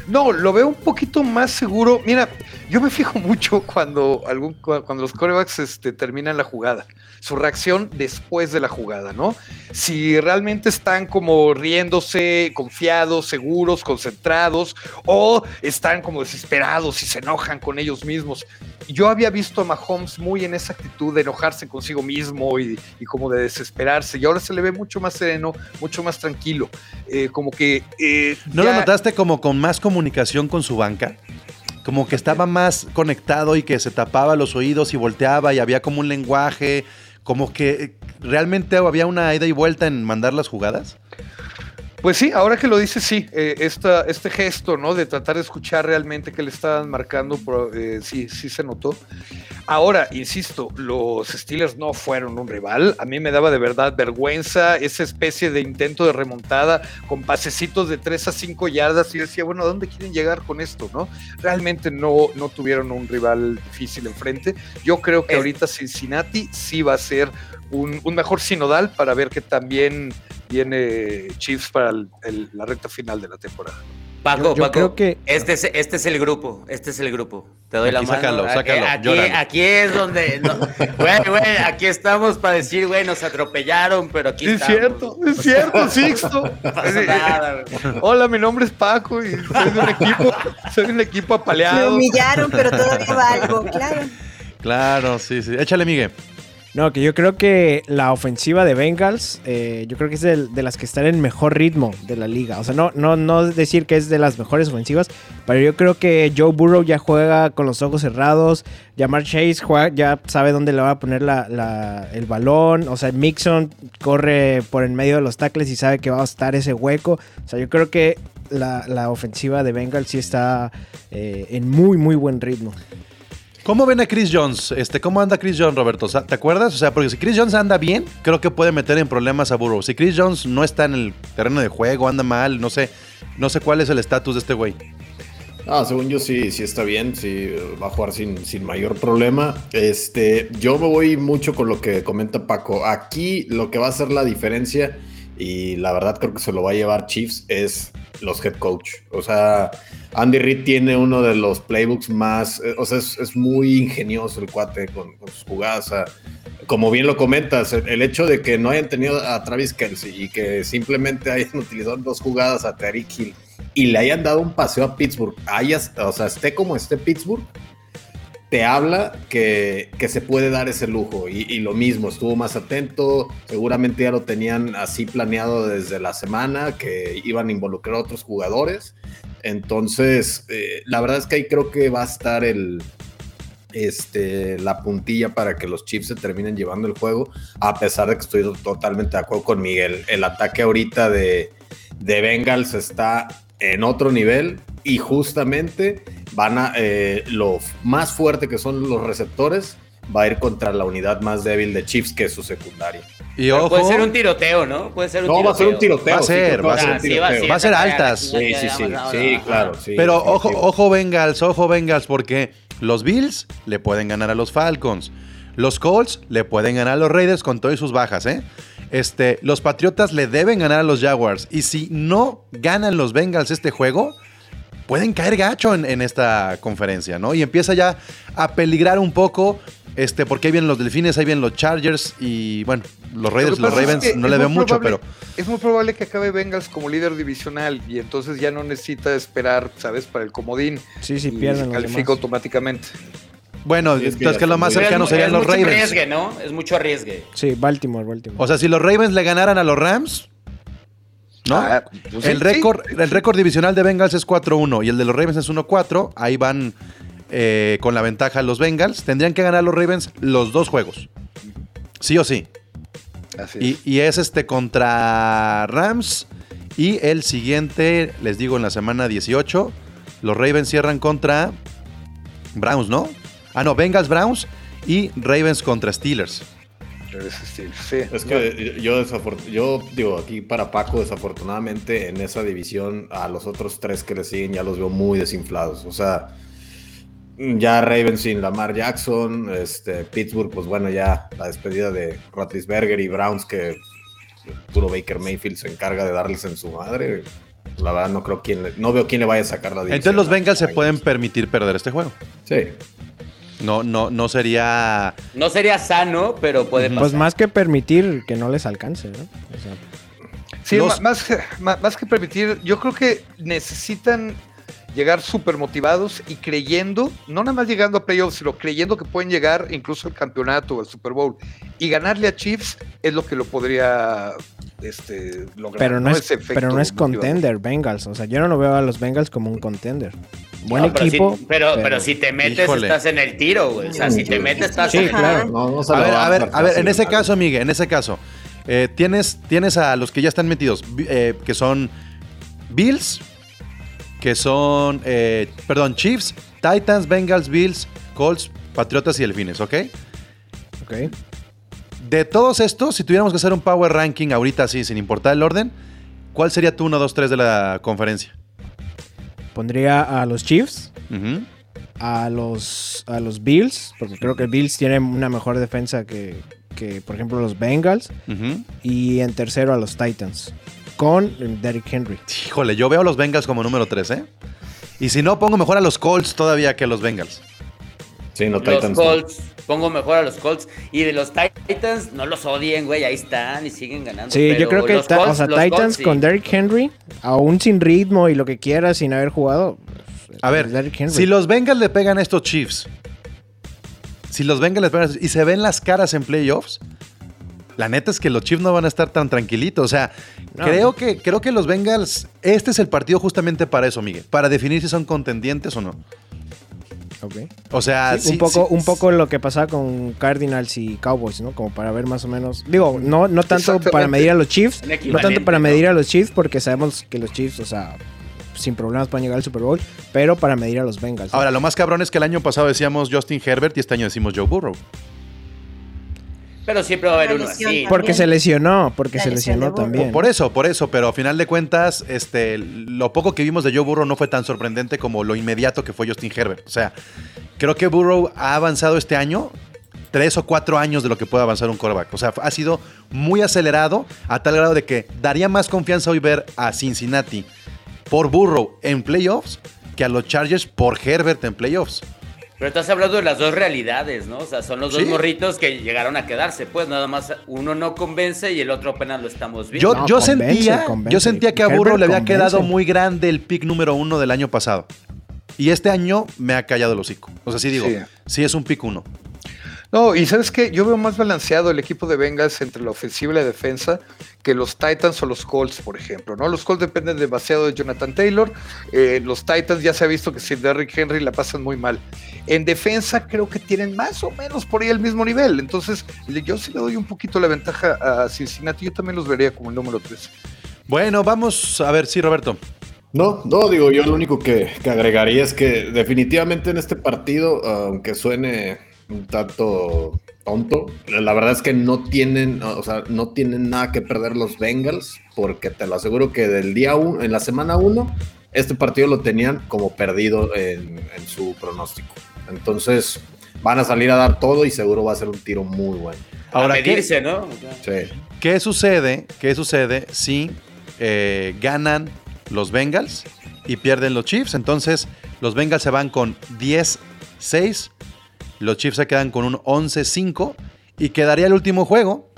No, lo veo un poquito más seguro. Mira, yo me fijo mucho cuando, cuando los corebacks este, terminan la jugada. Su reacción después de la jugada, ¿no? Si realmente están como riéndose, confiados, seguros, concentrados, o están como desesperados y se enojan con ellos mismos. Yo había visto a Mahomes muy en esa actitud de enojarse consigo mismo y, y como de desesperarse. Y ahora se le ve mucho más sereno, mucho más tranquilo. Eh, como que... eh, ¿No ya- lo notaste como con más comunicación con su banca? Como que estaba más conectado y que se tapaba los oídos y volteaba y había como un lenguaje, como que eh, realmente había una ida y vuelta en mandar las jugadas. Pues sí, ahora que lo dices, sí, eh, esta- este gesto, ¿no? De tratar de escuchar realmente qué le estaban marcando, pro- eh, sí, sí se notó. Ahora, insisto, los Steelers no fueron un rival. A mí me daba de verdad vergüenza esa especie de intento de remontada con pasecitos de 3 a 5 yardas y decía, bueno, ¿a dónde quieren llegar con esto, no? Realmente no, no tuvieron un rival difícil enfrente. Yo creo que Es- ahorita Cincinnati sí va a ser un, un mejor sinodal para ver que también viene Chiefs para el- el- la recta final de la temporada. Paco, Yo- yo Paco, creo que- este, es, este es el grupo, este es el grupo. Te doy la mano. sácalo, Aquí- sácalo, Aquí, aquí es donde, no, güey, güey, aquí estamos para decir, güey, nos atropellaron, pero aquí es estamos. cierto, es cierto, Sixto. No pasa nada, güey. Hola, mi nombre es Paco y soy de un equipo, soy de un equipo Me apaleado. humillaron, pero todavía valgo, claro. Claro, sí, sí. Échale, Miguel. No, que yo creo que la ofensiva de Bengals, eh, yo creo que es de, las que están en mejor ritmo de la liga. O sea, no, no, no decir que es de las mejores ofensivas, pero yo creo que Joe Burrow ya juega con los ojos cerrados. Jamar Chase ya sabe dónde le va a poner el balón. O sea, Mixon corre por en medio de los tackles y sabe que va a estar ese hueco. O sea, yo creo que la, la ofensiva de Bengals sí está eh, en muy, muy buen ritmo. ¿Cómo ven a Chris Jones? Este, ¿Cómo anda Chris Jones, Roberto? ¿Te acuerdas? O sea, porque si Chris Jones anda bien, creo que puede meter en problemas a Burrow. Si Chris Jones no está en el terreno de juego, anda mal, no sé, no sé cuál es el estatus de este güey. Ah, según yo sí, sí está bien, sí va a jugar sin, sin mayor problema. Este, yo me voy mucho con lo que comenta Paco. Aquí lo que va a hacer la diferencia, y la verdad creo que se lo va a llevar Chiefs, es los head coach. O sea, Andy Reid tiene uno de los playbooks más, eh, o sea, es, es muy ingenioso el cuate con, con sus jugadas. O sea, como bien lo comentas, el, el hecho de que no hayan tenido a Travis Kelsey y que simplemente hayan utilizado dos jugadas a Tariq Hill y le hayan dado un paseo a Pittsburgh, hayas, o sea, esté como esté Pittsburgh, te habla que, que se puede dar ese lujo. Y, lo mismo, estuvo más atento, seguramente ya lo tenían así planeado desde la semana, que iban a involucrar a otros jugadores. Entonces, eh, la verdad es que ahí creo que va a estar el, este, la puntilla para que los Chiefs se terminen llevando el juego, a pesar de que estoy totalmente de acuerdo con Miguel. El ataque ahorita de, de Bengals está en otro nivel y justamente van a eh, lo más fuerte que son los receptores va a ir contra la unidad más débil de Chiefs que es su secundaria. Y ojo, Puede ser un tiroteo, ¿no? Puede ser un No, tiroteo. va a ser un tiroteo. Va a ser, va a ser ser. un sí, va a ser. Va a ser ya, altas. Sí, sí, sí, sí, claro, sí. Pero ojo, ojo Bengals, ojo Bengals, porque los Bills le pueden ganar a los Falcons. Los Colts le pueden ganar a los Raiders con todas sus bajas, ¿eh? Este, los Patriotas le deben ganar a los Jaguars. Y si no ganan los Bengals este juego, pueden caer gacho en, en esta conferencia, ¿no? Y empieza ya a peligrar un poco Este, porque ahí vienen los delfines, ahí vienen los Chargers y bueno, los Raiders y Lo los que es Ravens que no es le veo mucho, probable- pero Es muy probable que acabe Bengals como líder divisional y entonces ya no necesita esperar, ¿sabes? Para el comodín. Sí, sí, pierden los califica automáticamente. bueno, Sí, es que entonces ya que lo más cercano es, serían es los mucho Ravens. arriesgue, ¿no? Es mucho arriesgue. Sí, Baltimore, Baltimore. O sea, si los Ravens le ganaran a los Rams, ¿no? Ah, pues el sí. récord el récord divisional de Bengals es 4-1 y el de los Ravens es 1-4. Ahí van eh, con la ventaja los Bengals. Tendrían que ganar los Ravens los dos juegos. Sí o sí. Así Y, es. y es este contra Rams. Y el siguiente, les digo, en la semana 18, los Ravens cierran contra Browns, ¿no? Ah, no, Bengals Browns y Ravens contra Steelers. Estilo, sí. Es que yo, yo digo aquí para Paco, desafortunadamente en esa división a los otros tres que le siguen ya los veo muy desinflados. O sea, ya Ravens sin Lamar Jackson, este, Pittsburgh, pues bueno, ya la despedida de Roethlisberger y Browns que puro Baker Mayfield se encarga de darles en su madre. La verdad no creo quién le- no veo quién le vaya a sacar la división. Entonces los Bengals se pueden permitir perder este juego. Sí. No, no, no sería. No sería sano, pero puede pasar. Pues más que permitir que no les alcance, ¿no? O sea, Sí, Los- más, que- ma- más que permitir, yo creo que necesitan llegar súper motivados y creyendo, no nada más llegando a playoffs, sino creyendo que pueden llegar incluso al campeonato o al Super Bowl. Y ganarle a Chiefs es lo que lo podría este, lograr. pero no, es, Ese efecto pero no es motivador. contender, Bengals. O sea, yo no lo veo a los Bengals como un contender. Buen No, pero equipo. si- pero, pero, si te metes, Híjole. estás en el tiro, güey. O sea, si te metes, estás Sí, en el claro. tiro. No, no se A ver, a ver, a ver, en ese caso, Miguel, en ese caso, eh, tienes, tienes a los que ya están metidos, eh, que son Bills, que son, eh, perdón, Chiefs, Titans, Bengals, Bills, Colts, Patriotas y Delfines, ¿ok? Ok. De todos estos, si tuviéramos que hacer un power ranking ahorita así, sin importar el orden, ¿cuál sería tu 1, 2, 3 de la conferencia? Pondría a los Chiefs, a los, a los Bills, porque creo que Bills tienen una mejor defensa que, que, por ejemplo, los Bengals. Y en tercero a los Titans, con Derrick Henry. Híjole, yo veo a los Bengals como número 3, ¿eh? Y si no, pongo mejor a los Colts todavía que a los Bengals. Sí, no, Los Titans. no. Colts, pongo mejor a los Colts. Y de los Titans, no los odien, güey. Ahí están y siguen ganando. Sí, yo creo que los o sea, los Titans Colts, sí. con Derrick Henry, aún sin ritmo y lo que quiera, sin haber jugado. pues, A ver, Derrick Henry. si los Bengals le pegan a estos Chiefs, si los Bengals le pegan a estos- y se ven las caras en playoffs, la neta es que los Chiefs no van a estar tan tranquilitos. O sea, No. creo, que, creo que los Bengals, este es el partido justamente para eso, Miguel, para definir si son contendientes o no. Ok. O sea, Sí, sí- un, poco, sí- un poco lo que pasaba con Cardinals y Cowboys, ¿no? Como para ver más o menos. Digo, no, no tanto para medir a los Chiefs, no tanto para ¿no? medir a los Chiefs, porque sabemos que los Chiefs, o sea, sin problemas pueden llegar al Super Bowl, pero para medir a los Bengals. ¿no? Ahora, lo más cabrón es que el año pasado decíamos Justin Herbert y este año decimos Joe Burrow. Pero siempre va a haber uno así. porque también. se lesionó, porque La se lesionó también. Por eso, por eso, pero a final de cuentas, este, lo poco que vimos de Joe Burrow no fue tan sorprendente como lo inmediato que fue Justin Herbert. O sea, creo que Burrow ha avanzado este año tres o cuatro años de lo que puede avanzar un quarterback. O sea, ha sido muy acelerado a tal grado de que daría más confianza hoy ver a Cincinnati por Burrow en playoffs que a los Chargers por Herbert en playoffs. Pero estás hablando de las dos realidades, ¿no? O sea, son los dos Sí. morritos que llegaron a quedarse. Pues nada más uno no convence y el otro apenas lo estamos viendo. Yo, No, yo convence, sentía, convence. yo sentía que a Burrow le había convence. quedado muy grande el pick número uno del año pasado. Y este año me ha callado el hocico. O sea, sí digo, sí, Sí. es un pick uno. No, y sabes qué, yo veo más balanceado el equipo de Bengals entre la ofensiva y la defensa que los Titans o los Colts, por ejemplo. ¿no? Los Colts dependen demasiado de Jonathan Taylor. eh, los Titans ya se ha visto que sin Derrick Henry la pasan muy mal. En defensa creo que tienen más o menos por ahí el mismo nivel. Entonces, yo sí le doy un poquito la ventaja a Cincinnati. Yo también los vería como el número 3. Bueno, vamos a ver, sí, Roberto. No, no, digo, yo lo único que, que agregaría es que definitivamente en este partido, aunque suene un tanto tonto, la verdad es que no tienen, o sea, no tienen nada que perder los Bengals, porque te lo aseguro que del día uno, en la semana 1, este partido lo tenían como perdido en, en su pronóstico. Entonces, van a salir a dar todo y seguro va a ser un tiro muy bueno. Ahora, a ¿qué- medirse, ¿no? O sea, Sí. ¿Qué sucede? ¿Qué sucede si eh, ganan los Bengals y pierden los Chiefs? Entonces, los Bengals se van con 10-6 Los Chiefs se quedan con un 11-5 y quedaría el último juego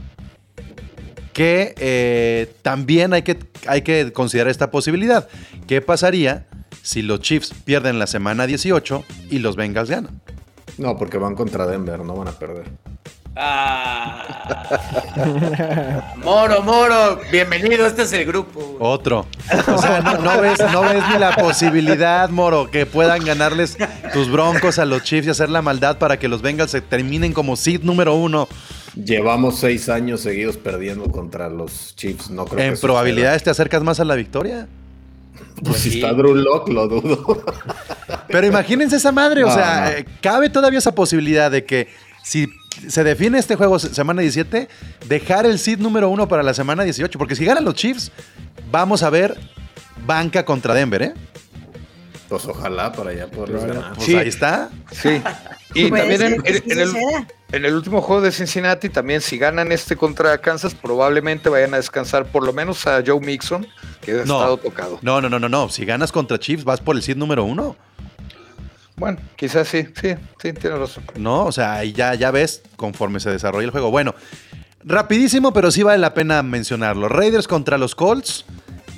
que eh, también hay que, hay que considerar esta posibilidad. ¿Qué pasaría si los Chiefs pierden la semana 18 y los Bengals ganan? No, porque van contra Denver, no van a perder. Ah. Moro, Moro, bienvenido, este es el grupo. Otro. O sea, no, no ves, no ves ni la posibilidad, Moro, que puedan ganarles tus broncos a los Chiefs y hacer la maldad para que los Bengals se terminen como seed número uno. Llevamos seis años seguidos perdiendo contra los Chiefs. No creo En que probabilidades te acercas más a la victoria. Pues si está Drew Lock, lo dudo. Pero imagínense esa madre, o sea, no. eh, cabe todavía esa posibilidad de que si se define este juego se- semana 17, dejar el seed número uno para la semana 18, porque si ganan los Chiefs, vamos a ver banca contra Denver, ¿eh? Pues ojalá para allá poderlos ganar. Pues Sí. ahí está. Sí. Y Puede también el, en el último juego de Cincinnati, también si ganan este contra Kansas, probablemente vayan a descansar por lo menos a Joe Mixon, que ha No. estado tocado. No, no, no, no, no. Si ganas contra Chiefs, vas por el seed número uno. Bueno, quizás sí, sí, sí, tiene razón. No, o sea, ya, ya ves conforme se desarrolla el juego. Bueno, rapidísimo, pero sí vale la pena mencionarlo. Raiders contra los Colts.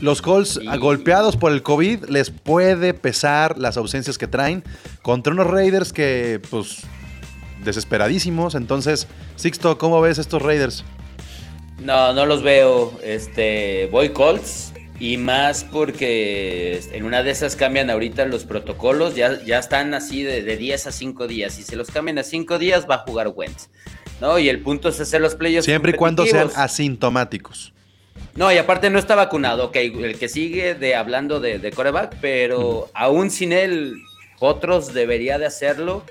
Los Colts Sí. golpeados por el COVID les puede pesar las ausencias que traen contra unos Raiders que, pues, desesperadísimos. Entonces, Sixto, ¿cómo ves estos Raiders? No, no los veo. Este, voy Colts y más porque en una de esas cambian ahorita los protocolos. Ya, ya están así de, de 10 a 5 días. Si se los cambian a 5 días, va a jugar Wentz. ¿No? Y el punto es hacer los playoffs. Siempre y cuando sean asintomáticos. No, y aparte no está vacunado. Ok, el que sigue de hablando de, de coreback, pero aún sin él, otros debería de hacerlo.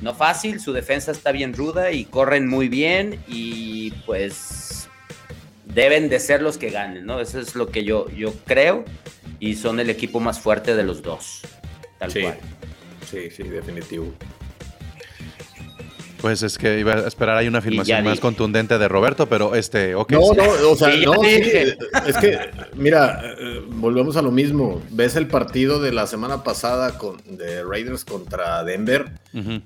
No fácil, su defensa está bien ruda y corren muy bien y pues deben de ser los que ganen, ¿no? Eso es lo que yo, yo creo y son el equipo más fuerte de los dos. Tal Sí, cual. sí, sí, definitivo. Pues es que iba a esperar ahí una filmación ya más contundente de Roberto, pero este, ok. No, sí. no, o sea, Sí, no, sí, dije. es que, mira, eh, volvemos a lo mismo. Ves el partido de la semana pasada con, de Raiders contra Denver. Ujú.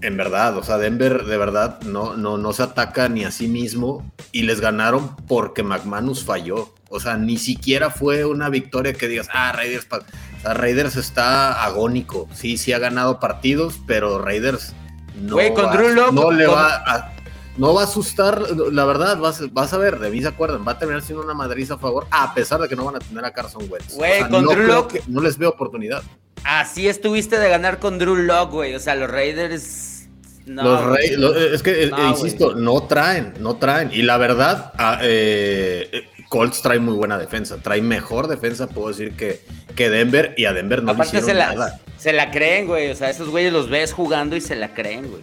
En verdad, o sea, Denver de verdad no, no, no se ataca ni a sí mismo y les ganaron porque McManus falló. O sea, ni siquiera fue una victoria que digas, ah, Raiders, pa-". o sea, Raiders está agónico. Sí, sí ha ganado partidos, pero Raiders no, Güey, con va- Drew Lock, no le con- va a, no va a asustar. La verdad, vas, vas a ver, de mí se acuerdan, va a terminar siendo una madriza a favor, a pesar de que no van a tener a Carson Wentz. Güey, con no, Drew no les veo oportunidad. Así estuviste de ganar con Drew Lock, güey. O sea, los Raiders. No, los. Rey- lo- es que, eh, insisto, no traen, no traen. Y la verdad, ah, eh, Colts trae muy buena defensa. Trae mejor defensa, puedo decir, que, que Denver. Y a Denver no le hicieron se la, nada. se la creen, güey. O sea, esos güeyes los ves jugando y se la creen, güey.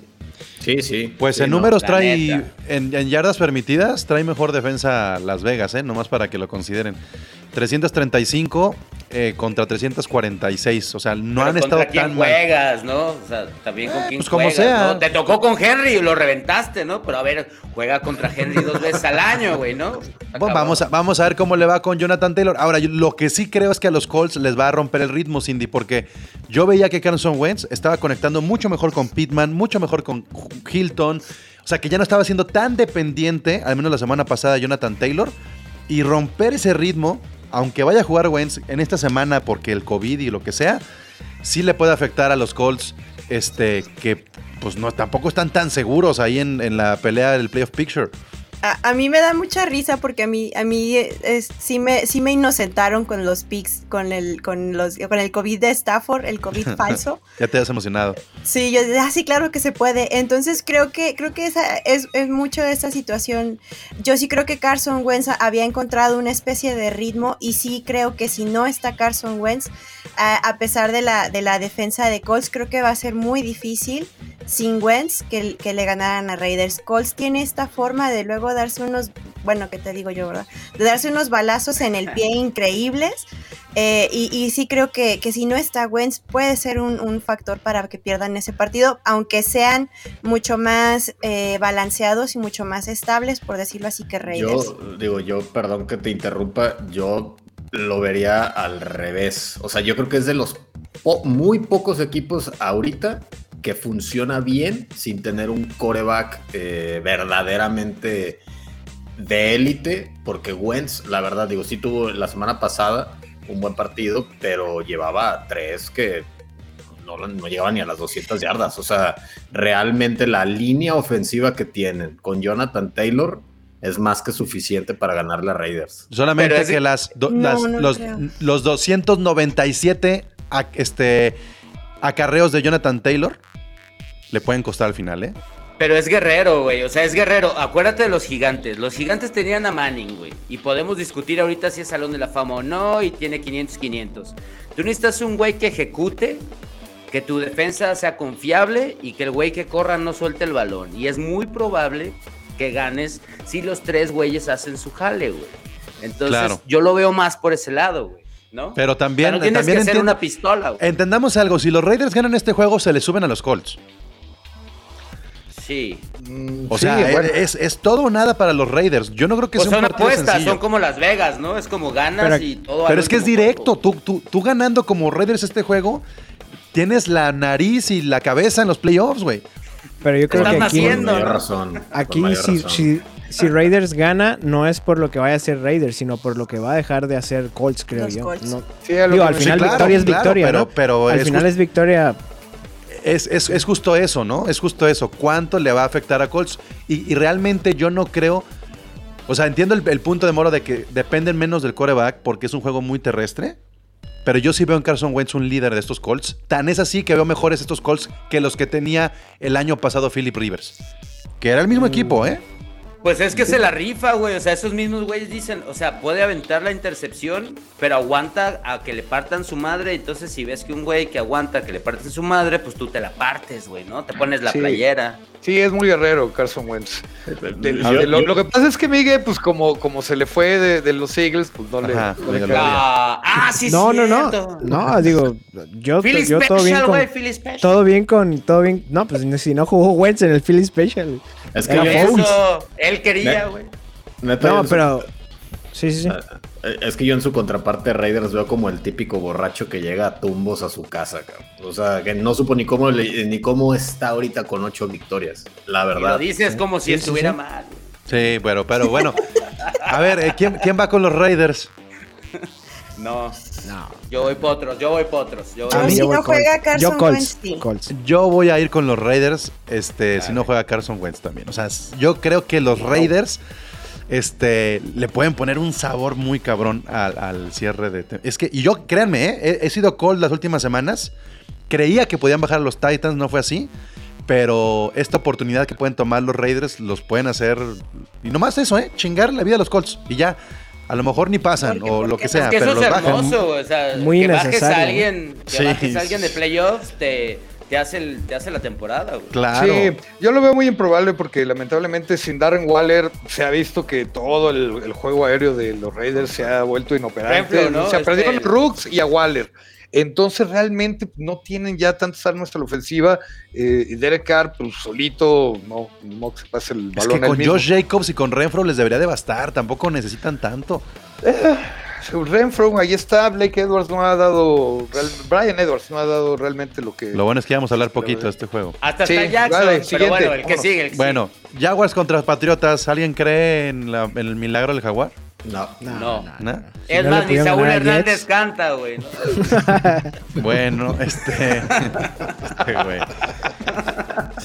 Sí, sí. Pues Sí, en no. números trae, en, en yardas permitidas, trae mejor defensa Las Vegas, ¿eh? Nomás para que lo consideren. 335 eh, contra 346. O sea, no Pero han estado quién tan mal. juegas, ¿no? O sea, también con Eh, quién pues como juegas, sea. ¿no? Te tocó con Henry y lo reventaste, ¿no? Pero a ver, juega contra Henry dos veces al año, güey, ¿no? Bueno, vamos, a, vamos a ver cómo le va con Jonathan Taylor. Ahora, yo- lo que sí creo es que a los Colts les va a romper el ritmo, Cindy, porque yo veía que Carson Wentz estaba conectando mucho mejor con Pittman, mucho mejor con Hilton. O sea, que ya no estaba siendo tan dependiente, al menos la semana pasada, Jonathan Taylor. Y romper ese ritmo, aunque vaya a jugar Wentz en esta semana porque el COVID y lo que sea, sí le puede afectar a los Colts, este, que pues no, tampoco están tan seguros ahí en, en la pelea del playoff picture. A, a mí me da mucha risa porque a mí, a mí eh, es- sí, me, sí me inocentaron con los pics, con el, con los, con el COVID de Stafford, el COVID falso. Ya te has emocionado. Sí, yo ah, sí, claro que se puede. Entonces creo que, creo que esa es, es mucho de esta situación. Yo sí creo que Carson Wentz había encontrado una especie de ritmo y sí creo que si no está Carson Wentz, a, a pesar de la, de la defensa de Colts, creo que va a ser muy difícil sin Wentz que, que le ganaran a Raiders. Colts tiene esta forma de luego darse unos, bueno, ¿qué te digo yo, verdad? De darse unos balazos en el pie increíbles. Eh, y, y sí creo que, que si no está Wentz puede ser un, un factor para que pierdan ese partido, aunque sean mucho más eh, balanceados y mucho más estables, por decirlo así, que Raiders. Yo digo, yo, perdón que te interrumpa, yo lo vería al revés. O sea, yo creo que es de los po- muy pocos equipos ahorita que funciona bien sin tener un coreback eh, verdaderamente de élite, porque Wentz, la verdad, digo, sí tuvo la semana pasada un buen partido, pero llevaba tres que no, no llegaban ni a las 200 yardas. O sea, realmente la línea ofensiva que tienen con Jonathan Taylor es más que suficiente para ganar a Raiders. Solamente es- que las, do- No, las- no los, creo. los 297 a- este, acarreos de Jonathan Taylor le pueden costar al final, ¿eh? Pero es guerrero, güey. O sea, es guerrero. Acuérdate de los gigantes. Los gigantes tenían a Manning, güey. Y podemos discutir ahorita si es Salón de la Fama o no. Y tiene 500-500. Tú necesitas un güey que ejecute, que tu defensa sea confiable y que el güey que corra no suelte el balón. Y es muy probable que ganes si los tres güeyes hacen su jale, güey. Entonces, Claro. yo lo veo más por ese lado, güey. ¿No? Pero también- O sea, no tienes también que ser una pistola, güey. Entendamos algo, si los Raiders ganan este juego, se le suben a los Colts. Sí. Mm, O sí, sea, bueno. es, es todo o nada para los Raiders. Yo no creo que Pues sea un son partido apuestas, sencillo. son como Las Vegas, ¿no? Es como ganas Pero- y todo. Pero es que es directo. Tú, tú, tú ganando como Raiders este juego, tienes la nariz y la cabeza en los playoffs, güey. Pero yo creo que aquí, razón. aquí si, razón. si, si Raiders gana, no es por lo que vaya a hacer Raiders, sino por lo que va a dejar de hacer Colts, creo Los yo. Colts. No- Sí, digo, al final Sí, claro, victoria es claro, victoria, pero- ¿no? pero al es final just- es victoria. Es, es- es justo eso, ¿no? Es justo eso. ¿Cuánto le va a afectar a Colts? Y, realmente yo no creo. O sea, entiendo el, el punto de Moro de que dependen menos del coreback porque es un juego muy terrestre. Pero yo sí veo en Carson Wentz un líder de estos Colts. Tan es así que veo mejores estos Colts que los que tenía el año pasado Philip Rivers. Que era el mismo equipo, ¿eh? Pues es que se la rifa, güey. O sea, esos mismos güeyes dicen, o sea, puede aventar la intercepción, pero aguanta a que le partan su madre. Entonces, si ves que un güey que aguanta que le parten su madre, pues tú te la partes, güey, ¿no? Te pones la Sí. playera. Sí, es muy guerrero Carson Wentz. De- de- Yo- de lo, yo- lo que pasa es que Miguel, pues como, como se le fue de, de los Eagles, pues no le, no le. Ah, ah, sí, no, no, no, no, digo, yo, Philly yo todo bien Special, con, güey, Philly Special. todo bien con, todo bien, no, pues si no jugó Wentz en el Philly Special. Es que yo-. Eso, él quería, güey. No, en su- pero, sí, sí, sí. eh, Es que yo en su contraparte Raiders veo como el típico borracho que llega a tumbos a su casa, cabrón. O sea, que no supo ni cómo, le- ni cómo está ahorita con ocho victorias. La Y lo verdad. dices como si Sí, estuviera sí. mal. Sí, bueno, pero bueno. A ver, eh, ¿quién, quién va con los Raiders? No, No. yo voy potros, yo voy potros. Yo A voy mí si yo voy no juega Carson yo Colts, Wentz. Colts. Yo voy a ir con los Raiders, este, si no juega Carson Wentz también. O sea, yo creo que los Raiders, este, le pueden poner un sabor muy cabrón al, al cierre de. Es que, y yo, créanme, ¿eh? he, he sido cold las últimas semanas. Creía que podían bajar los Titans, no fue así. Pero esta oportunidad que pueden tomar los Raiders los pueden hacer. Y nomás eso, ¿eh? Chingar la vida a los Colts. Y ya. A lo mejor ni pasan Porque- o lo que sea, porque pero eso los es bajan. hermoso, güey, o sea, Muy que bajes a alguien, que Sí. bajes a alguien de playoffs te, te hace el, te hace la temporada, güey. Claro. Sí, yo lo veo muy improbable porque lamentablemente sin Darren Waller se ha visto que todo el, el juego aéreo de los Raiders se ha vuelto inoperante. Renfro, ¿no? Se Este- perdieron a Rooks y a Waller. Entonces realmente no tienen ya tantas armas a la ofensiva. Eh, y Derek Carr, pues solito, no, modo que se pase el Es balón que a él con mismo. Josh Jacobs y con Renfro les debería de bastar. Tampoco necesitan tanto. Renfro, ahí está. Blake Edwards no ha dado. Brian Edwards no ha dado realmente lo que. Lo bueno es que íbamos a hablar poquito de este juego. Hasta Sí, está Jackson, pero siguiente, bueno, el que sigue, el que Bueno, Jaguars contra Patriotas. ¿Alguien cree en, la- en el milagro del Jaguar? No. No. ¿No? Si Es no más, ni Saúl Hernández canta, güey. ¿no? Bueno, este. este güey.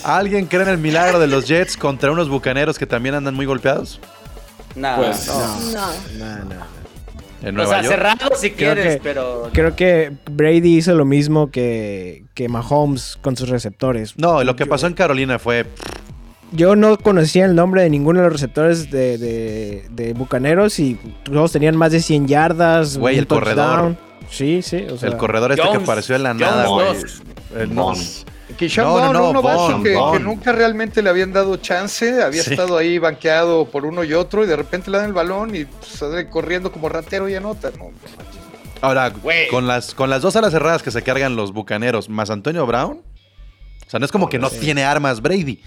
¿Alguien cree en el milagro de los Jets contra unos bucaneros que también andan muy golpeados? No, Pues, no. No. No, no. En O Nueva sea, York. cerrado si Creo quieres, que- pero... Creo que Brady hizo lo mismo que, que Mahomes con sus receptores. No, lo que pasó en Carolina fue. Yo no conocía el nombre de ninguno de los receptores de, de, de Bucaneros y todos tenían más de 100 yardas. Güey, el corredor. Sí, sí. O sea, el corredor este que Jones. apareció en la Jones nada, güey. dos. Eh, no. Bond. No, no, un que, que nunca realmente le habían dado chance, había Sí. estado ahí banqueado por uno y otro y de repente le dan el balón y pues, sale corriendo como ratero y anota. No, Ahora, Güey. con las, con las dos alas cerradas que se cargan los bucaneros más Antonio Brown. O sea, no es como que no tiene armas Brady.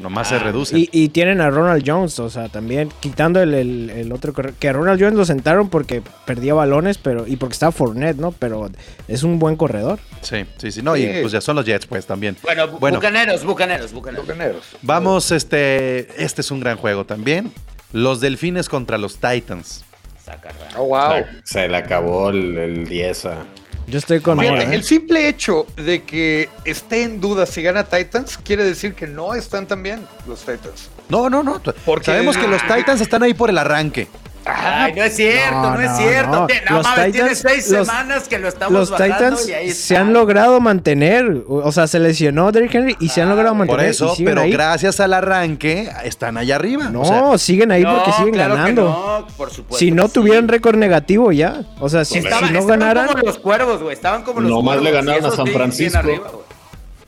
Nomás se reducen. Y, y tienen a Ronald Jones, o sea, también quitando el, el- el otro corredor. Que a Ronald Jones lo sentaron porque perdía balones pero y porque estaba Fournette, ¿no? Pero es un buen corredor. Sí, sí, sí. No, y pues ya son los Jets, pues también. Bueno, Bueno. bucaneros, bucaneros, bucaneros. Bucaneros. Vamos, este. Este es un gran juego también. Los Delfines contra los Titans. Saca raro. Oh, wow. Se, se le acabó el, el 10 a... Yo estoy con Fíjate, Mora, ¿eh? el simple hecho de que esté en duda si gana Titans quiere decir que no están tan bien los Titans. No, no, no. Porque- Sabemos que los Titans están ahí por el arranque. Ay, no es cierto, No, no, es cierto. no. Te- Los mames, tiene Titans- seis los- semanas que lo estamos Los bajando Titans y ahí se han logrado mantener. O sea, se lesionó Derrick Henry y se han logrado mantener. Por eso, pero ahí. gracias al arranque están allá arriba. No, O sea, siguen ahí No, porque siguen claro que ganando. no, por supuesto Si no que sí. tuvieran récord negativo ya. O sea, si, Estaba- si no estaban ganaran. como los cuervos, güey. Estaban como los Nomás cuervos. le ganaron a San Francisco.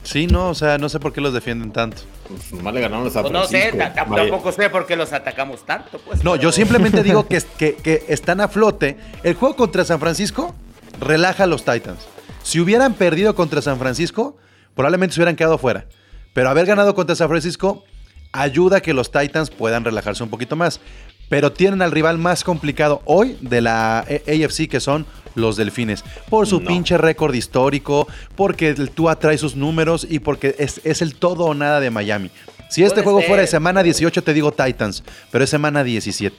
Sí, no, o sea, no sé por qué los defienden tanto. Pues nomás le ganaron a San Pues no sé, tampoco sé por qué los atacamos tanto, pues. No, pero- yo simplemente digo que, que, que están a flote. El juego contra San Francisco relaja a los Titans. Si hubieran perdido contra San Francisco, probablemente se hubieran quedado fuera. Pero haber ganado contra San Francisco ayuda a que los Titans puedan relajarse un poquito más. Pero tienen al rival más complicado hoy de la AFC, que son los Delfines. Por su No. pinche récord histórico, porque el Tua trae sus números y porque es, es el todo o nada de Miami. Si este juego fuera de semana 18, te digo Titans, pero es semana 17.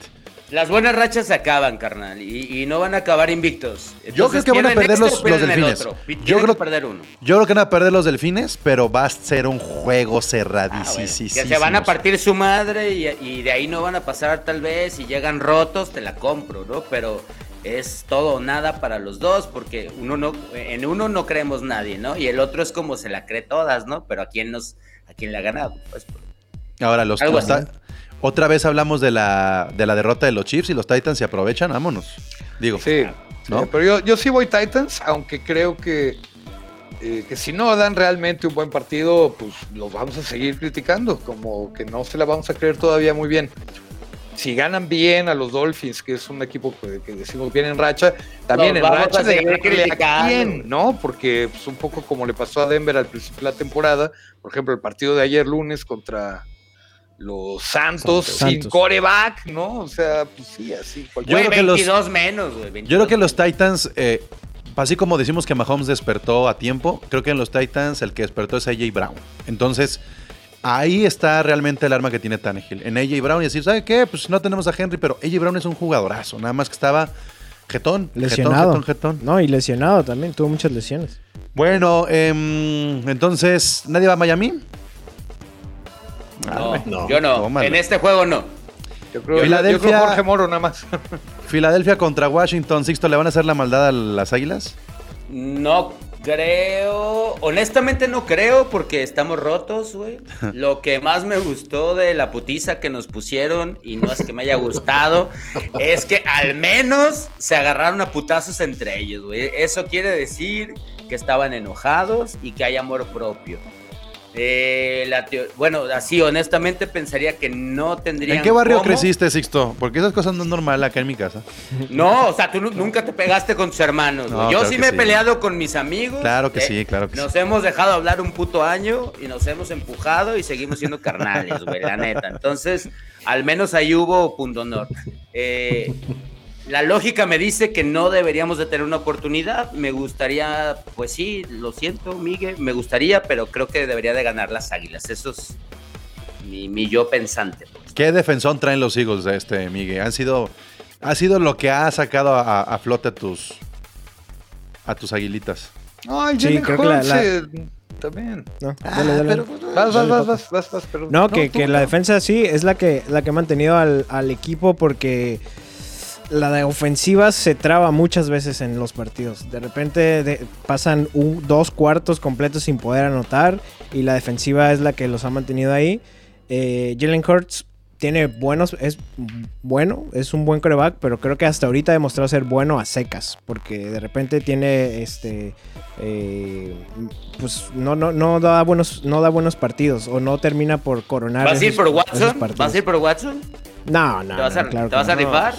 Las buenas rachas se acaban, carnal, y, y no van a acabar invictos. Yo creo que van a perder este los, los el delfines. Yo creo, que perder uno. yo creo que van a perder los delfines, pero va a ser un juego Ah, cerradísimo. bueno, que se van a partir su madre y, y de ahí no van a pasar tal vez. Si llegan rotos, te la compro, ¿no? Pero es todo o nada para los dos, porque uno no, en uno no creemos nadie, ¿no? Y el otro es como se la cree todas, ¿no? Pero a quién nos, a quién le ha ganado, pues. Ahora, los, Algo los otra vez hablamos de la, de la derrota de los Chiefs y los Titans se aprovechan, vámonos. Digo, Sí, ¿no? sí, pero yo, yo sí voy Titans, aunque creo que, eh, que si no dan realmente un buen partido, pues los vamos a seguir criticando, como que no se la vamos a creer todavía muy bien. Si ganan bien a los Dolphins, que es un equipo que, que decimos bien en racha, también en racha a de ganarle a criticando. quién, ¿no? Porque pues, un poco como le pasó a Denver al principio de la temporada, por ejemplo, el partido de ayer lunes contra los Santos, Santos. sin coreback, ¿no? O sea, pues sí, así. Yo Güey, creo que los- 22 menos, güey. Yo 22 creo que los Titans, eh, así como decimos que Mahomes despertó a tiempo, creo que en los Titans el que despertó es AJ Brown. Entonces, ahí está realmente el arma que tiene Tannehill. En AJ Brown y decir, ¿sabe qué? Pues no tenemos a Henry, pero AJ Brown es un jugadorazo. Nada más que estaba jetón, Lesionado. jetón, jetón, jetón. No, y lesionado también, tuvo muchas lesiones. Bueno, em, entonces, ¿nadie va a Miami? No, No, yo no. tómalo. En este juego no. Yo creo, Filadelfia- yo creo Jorge Moro nada más. Filadelfia contra Washington, Sixto, ¿le van a hacer la maldad a las águilas? No creo, honestamente no creo porque estamos rotos, güey. Lo que más me gustó de la putiza que nos pusieron, y no es que me haya gustado, es que al menos se agarraron a putazos entre ellos, güey. Eso quiere decir que estaban enojados y que hay amor propio. Eh, la bueno, así honestamente pensaría que no tendrían ¿En qué barrio cómo. creciste, Sixto? Porque esas cosas no es normal acá en mi casa. No, o sea, tú nu- nunca te pegaste con tus hermanos. No, Yo claro sí me he sí. peleado con mis amigos. Claro que eh, sí, claro que Nos sí. hemos dejado hablar un puto año y nos hemos empujado y seguimos siendo carnales, güey, la neta. Entonces, al menos ahí hubo punto honor. Eh, la lógica me dice que no deberíamos de tener una oportunidad. Me gustaría, pues sí, lo siento, Miguel, me gustaría, pero creo que debería de ganar las águilas. Eso es mi, mi yo pensante. ¿Qué defensón traen los Eagles de este, Miguel? Han sido, ha sido lo que ha sacado a, a flote a tus, a tus aguilitas. Ay, Sí, creo que la- la- eh, también. No, dale, dale. Vas, vas, vas, vas, vas, vas, perdón. No, que, tú, que la defensa sí es la que, la que ha mantenido al, al equipo porque la de ofensiva se traba muchas veces en los partidos. De repente de- pasan un- dos cuartos completos sin poder anotar y la defensiva es la que los ha mantenido ahí. Eh, Jalen Hurts tiene buenos, es bueno, es un buen coreback, pero creo que hasta ahorita ha demostrado ser bueno a secas, porque de repente tiene este eh, pues no, no, no da buenos, no da buenos partidos, o no termina por coronar. ¿Vas a ir por Watson? ¿Vas a ir por Watson? No, no, ¿Te vas no, a, claro ¿te vas que a no. rifar?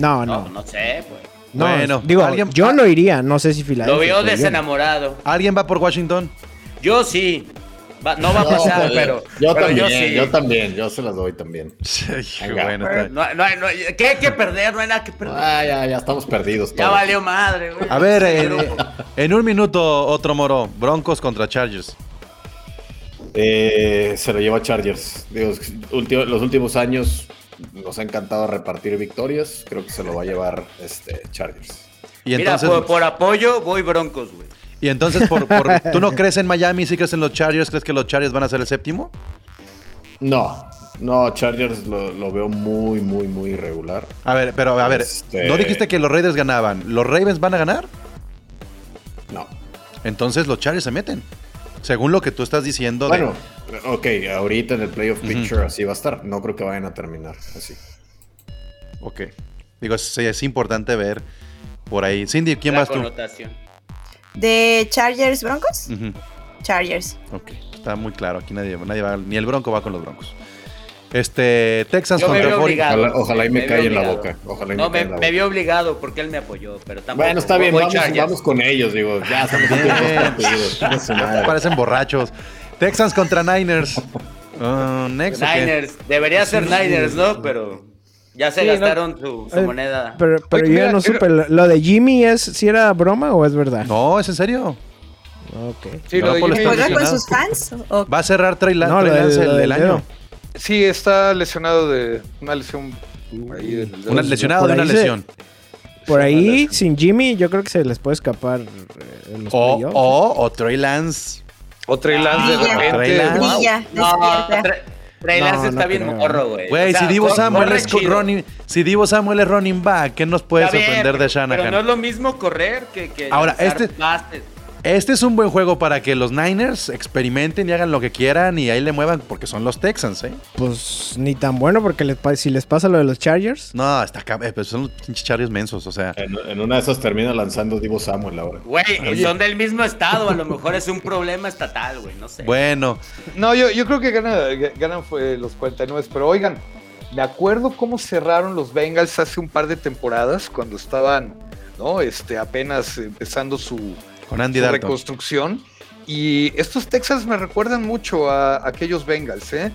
No, No, no. no sé, pues. No, Bueno, digo, alguien- yo no iría, no sé si Filadelfia. Lo veo desenamorado. ¿Alguien va por Washington? Yo sí. Va- no va a pasar, No, pero yo pero también, sí. yo también, yo se las doy también. Sí, Venga. bueno. No, ¿Qué hay que perder? No hay nada que perder. Ah, ya, ya estamos perdidos. ya valió madre, güey. A ver, Ese en, un minuto, otro moro. Broncos contra Chargers. Eh, se lo lleva Chargers. Digo, los últimos años nos ha encantado repartir victorias. Creo que se lo va a llevar este Chargers. Y Mira, entonces, por, por apoyo voy Broncos, güey. y entonces por, por- ¿tú no crees en Miami? ¿Sí crees en los Chargers? ¿Crees que los Chargers van a ser el séptimo? No, no, Chargers lo, lo veo muy, muy, muy irregular. A ver, pero a ver, Este- ¿no dijiste que los Raiders ganaban? ¿Los Ravens van a ganar? No. Entonces los Chargers se meten. Según lo que tú estás diciendo. de- Bueno, ok, ahorita en el playoff picture así va a estar. No creo que vayan a terminar así. Ok. Digo, sí, es importante ver por ahí. Cindy, ¿quién La vas tú? ¿De Chargers Broncos? Chargers. Ok, está muy claro. Aquí nadie, nadie va, ni el Bronco va con los Broncos. Este, Yo me contra veo 40. obligado. Ojalá- ojalá y me veo calle en la boca, ojalá y no, me me, en la me boca. vio obligado porque él me apoyó, pero tampoco. Bueno, está bien, vamos, vamos con ellos, digo. Ya estamos en. Parecen borrachos. Texans contra Niners. Next, ¿o qué? Niners, debería ser Niners, ¿no? Pero ya se Sí, no. gastaron su, su Eh, moneda. Pero, pero Oye, yo mira, no supe, ¿lo lo de Jimmy es si era broma o es verdad? No, es en serio. Ok. Sí, No, lo de por Jimmy- Está ¿Juega con lesionado. sus fans? ¿O- Va a cerrar Trey, No, Lance el, año. dedo. Sí, está lesionado de una lesión ahí del dedo. Una lesionado de una lesión. Por Sí, ahí, sin Jimmy, yo creo que se les puede escapar eh, en los O, o, o Trey Lance. O Trey Lance de. Trey repente. Lance. Brilla, Trey está bien morro, güey. Güey, si Divo Samuel es running, si Divo Samuel es running back, ¿qué nos puede sorprender de Shanahan? Pero no es lo mismo correr que, que Ahora, este- pases. Este es un buen juego para que los Niners experimenten y hagan lo que quieran y ahí le muevan porque son los Texans, ¿eh? Pues ni tan bueno porque les si les pasa lo de los Chargers. No, está eh, pues son los pinches charrios mensos, o sea. En, en una de esas termina lanzando Divo Samuel ahora. Güey, son del mismo estado. A lo mejor es un problema estatal, güey. No sé. Bueno, No, yo, yo creo que gana- ganan fue los 49, pero oigan, me acuerdo cómo cerraron los Bengals hace un par de temporadas cuando estaban, ¿no? Este, apenas empezando su, con Andy su Dalton. reconstrucción. Y estos Texans me recuerdan mucho a, aquellos Bengals, ¿eh?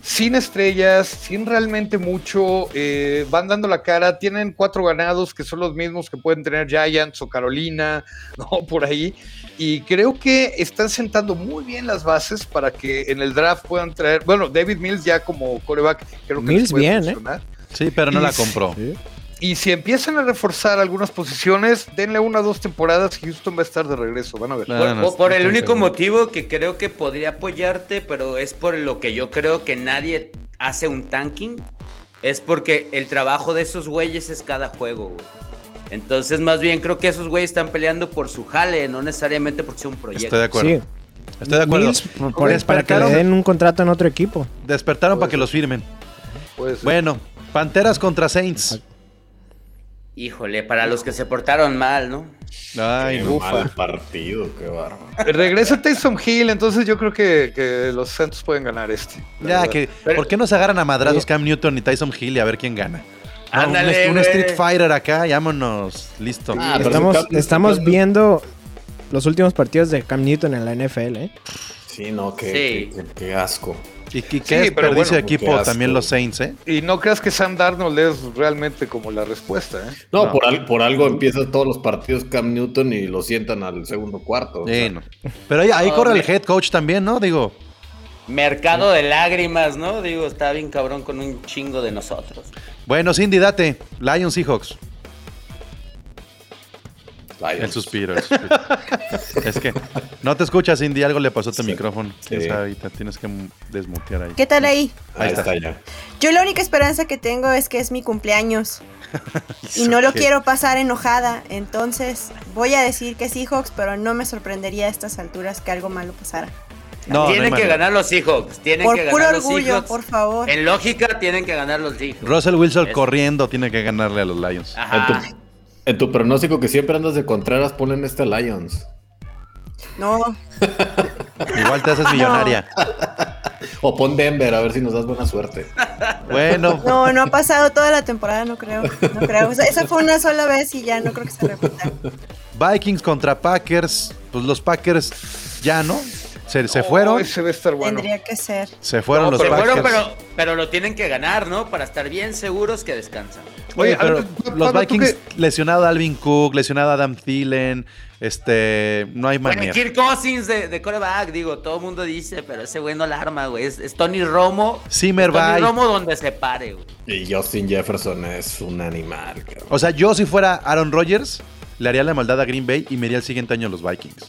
Sin estrellas, sin realmente mucho, eh, van dando la cara, tienen cuatro ganados que son los mismos que pueden tener Giants o Carolina, ¿no? Por ahí. Y creo que están sentando muy bien las bases para que en el draft puedan traer, bueno, David Mills ya como coreback, creo que les Mills puede bien, ¿eh? Sí, pero no Y la sí. Y si empiezan a reforzar algunas posiciones, denle una o dos temporadas, Houston va a estar de regreso, van a ver. No, Por, no, por- el único seguro. motivo que creo que podría apoyarte, pero es por lo que yo creo que nadie hace un tanking, es porque el trabajo de esos güeyes es cada juego, güey. Entonces, más bien creo que esos güeyes están peleando por su jale, no necesariamente porque sea un proyecto. Estoy de acuerdo. Sí. Estoy de acuerdo. Mills, por- por- para que le despertaron den un contrato en otro equipo. despertaron para que los firmen. Bueno, Panteras contra Saints. Híjole, para los que se portaron mal, ¿no? Ay, Qué no. mal partido, qué bárbaro. Regresa Taysom Hill, entonces yo creo que, que los Santos pueden ganar este. Ya, verdad. que, Pero- ¿por qué no se agarran a madrazos Cam Newton y Tyson Hill y a ver quién gana? No, un- Ándale, un. Street Fighter acá, vámonos. Listo. Ah, Estamos, estamos viendo los últimos partidos de Cam Newton en la NFL, ¿eh? Sí, no, qué, Sí. qué- qué- qué asco. Y, y qué Sí, desperdicio bueno, de equipo también los Saints, ¿eh? Y no creas que Sam Darnold es realmente como la respuesta, ¿eh? No, No. Por, al- por algo empiezan todos los partidos Cam Newton y lo sientan al segundo cuarto. o Sí, sea. no. Pero ahí, ahí No, corre el head coach también, ¿no? Digo, Mercado de lágrimas, ¿no? Digo, está bien cabrón con un chingo de nosotros. bueno, Cindy, date. Lions Seahawks. Lions. El suspiro, el suspiro. es que no te escuchas, Cindy. Algo le pasó a tu Sí. micrófono. Sí. ahorita tienes que desmutear ahí. ¿Qué tal ahí? Ahí Ahí está. está. ya. Yo la única esperanza que tengo es que es mi cumpleaños. Y no lo ¿Qué? quiero pasar enojada. Entonces voy a decir que Seahawks, pero no me sorprendería a estas alturas que algo malo pasara. No, no hay tienen que ganar los Seahawks. Tienen Por que puro ganar los orgullo, Seahawks. por favor. En lógica, tienen que ganar los Seahawks. Russell Wilson Es- corriendo tiene que ganarle a los Lions. En Ajá. En tu pronóstico que siempre andas de Contreras, ponen este Lions. No, Igual te haces millonaria. O pon Denver, a ver si nos das buena suerte. Bueno, no, no ha pasado toda la temporada, no creo. No creo. O sea, esa fue una sola vez y ya no creo que se repita. Vikings contra Packers. Pues los Packers ya, ¿no? Se, se Oh, fueron, estar bueno. Tendría que ser. se fueron No, los se fueron, Packers. pero, pero lo tienen que ganar, ¿no? Para estar bien seguros que descansan. Oye, pero los Pablo, ¿tú Vikings lesionado a Alvin Cook, lesionado a Adam Thielen, este, no hay Bueno, manera. Kirk Cousins de, de coreback, digo, todo el mundo dice, pero ese güey no la arma, güey. Es, es Tony Romo. Zimmer es Tony. Romo donde se pare, güey. Y Justin Jefferson es un animal, cabrón. O sea, yo si fuera Aaron Rodgers, le haría la maldad a Green Bay y me iría el siguiente año a los Vikings.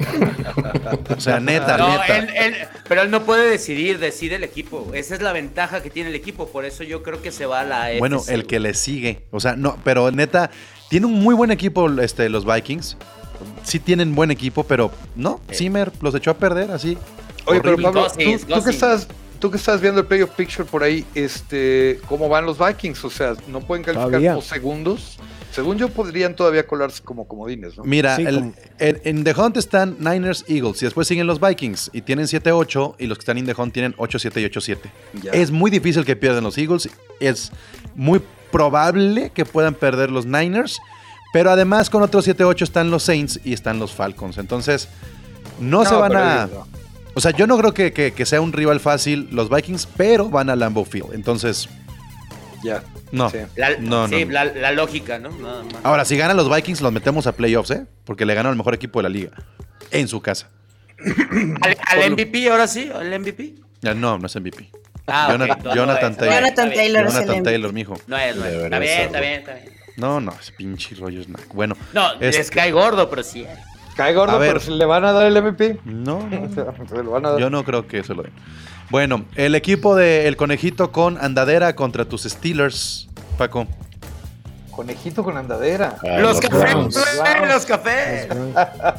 o sea, neta, No, neta. él- él- pero él no puede decidir, decide el equipo. Esa es la ventaja que tiene el equipo, por eso yo creo que se va a la AFC. Bueno, el que le sigue. O sea, no, pero neta, tiene un muy buen equipo este, los Vikings. Sí tienen buen equipo, pero no, Zimmer los echó a perder así. Oye, pero. Pablo, tú, tú que estás, tú que estás viendo el playoff picture por ahí, este, ¿cómo van los Vikings? O sea, no pueden calificar Todavía. por segundos. Según yo, podrían todavía colarse como comodines, ¿no? Mira, Sí, el- como- en, en The Hunt están Niners, Eagles y después siguen los Vikings y tienen 7-8 y los que están en The Hunt tienen 8-7 y 8-7. Ya. Es muy difícil que pierdan los Eagles, es muy probable que puedan perder los Niners, pero además con otros 7-8 están los Saints y están los Falcons. Entonces, no, se van a... no. O sea, yo no creo que, que- que sea un rival fácil los Vikings, pero van a Lambeau Field. Entonces, Ya. no. Sí. La, No, sí, no. La, la lógica, ¿no? Nada más. Ahora, si ganan los Vikings, los metemos a playoffs, ¿eh? Porque le ganan al mejor equipo de la liga. En su casa. ¿Al, al MVP ahora sí? ¿Al MVP? Ya, No, no es MVP. Ah, Jonathan, no, no Jonathan es. Taylor. Jonathan. Taylor es el Jonathan. Taylor, mijo. No es, no es. Está bien, está bien, está bien. No, no, ese pinche rollo snack. Bueno. No, les cae gordo, pero sí. Cae gordo, A ver. pero si le van a dar el MVP. No, no. Se lo van a dar. Yo no creo que se lo den. Bueno, el equipo de El Conejito con andadera contra tus Steelers, Paco. Conejito con andadera. Los cafés, Browns. los cafés.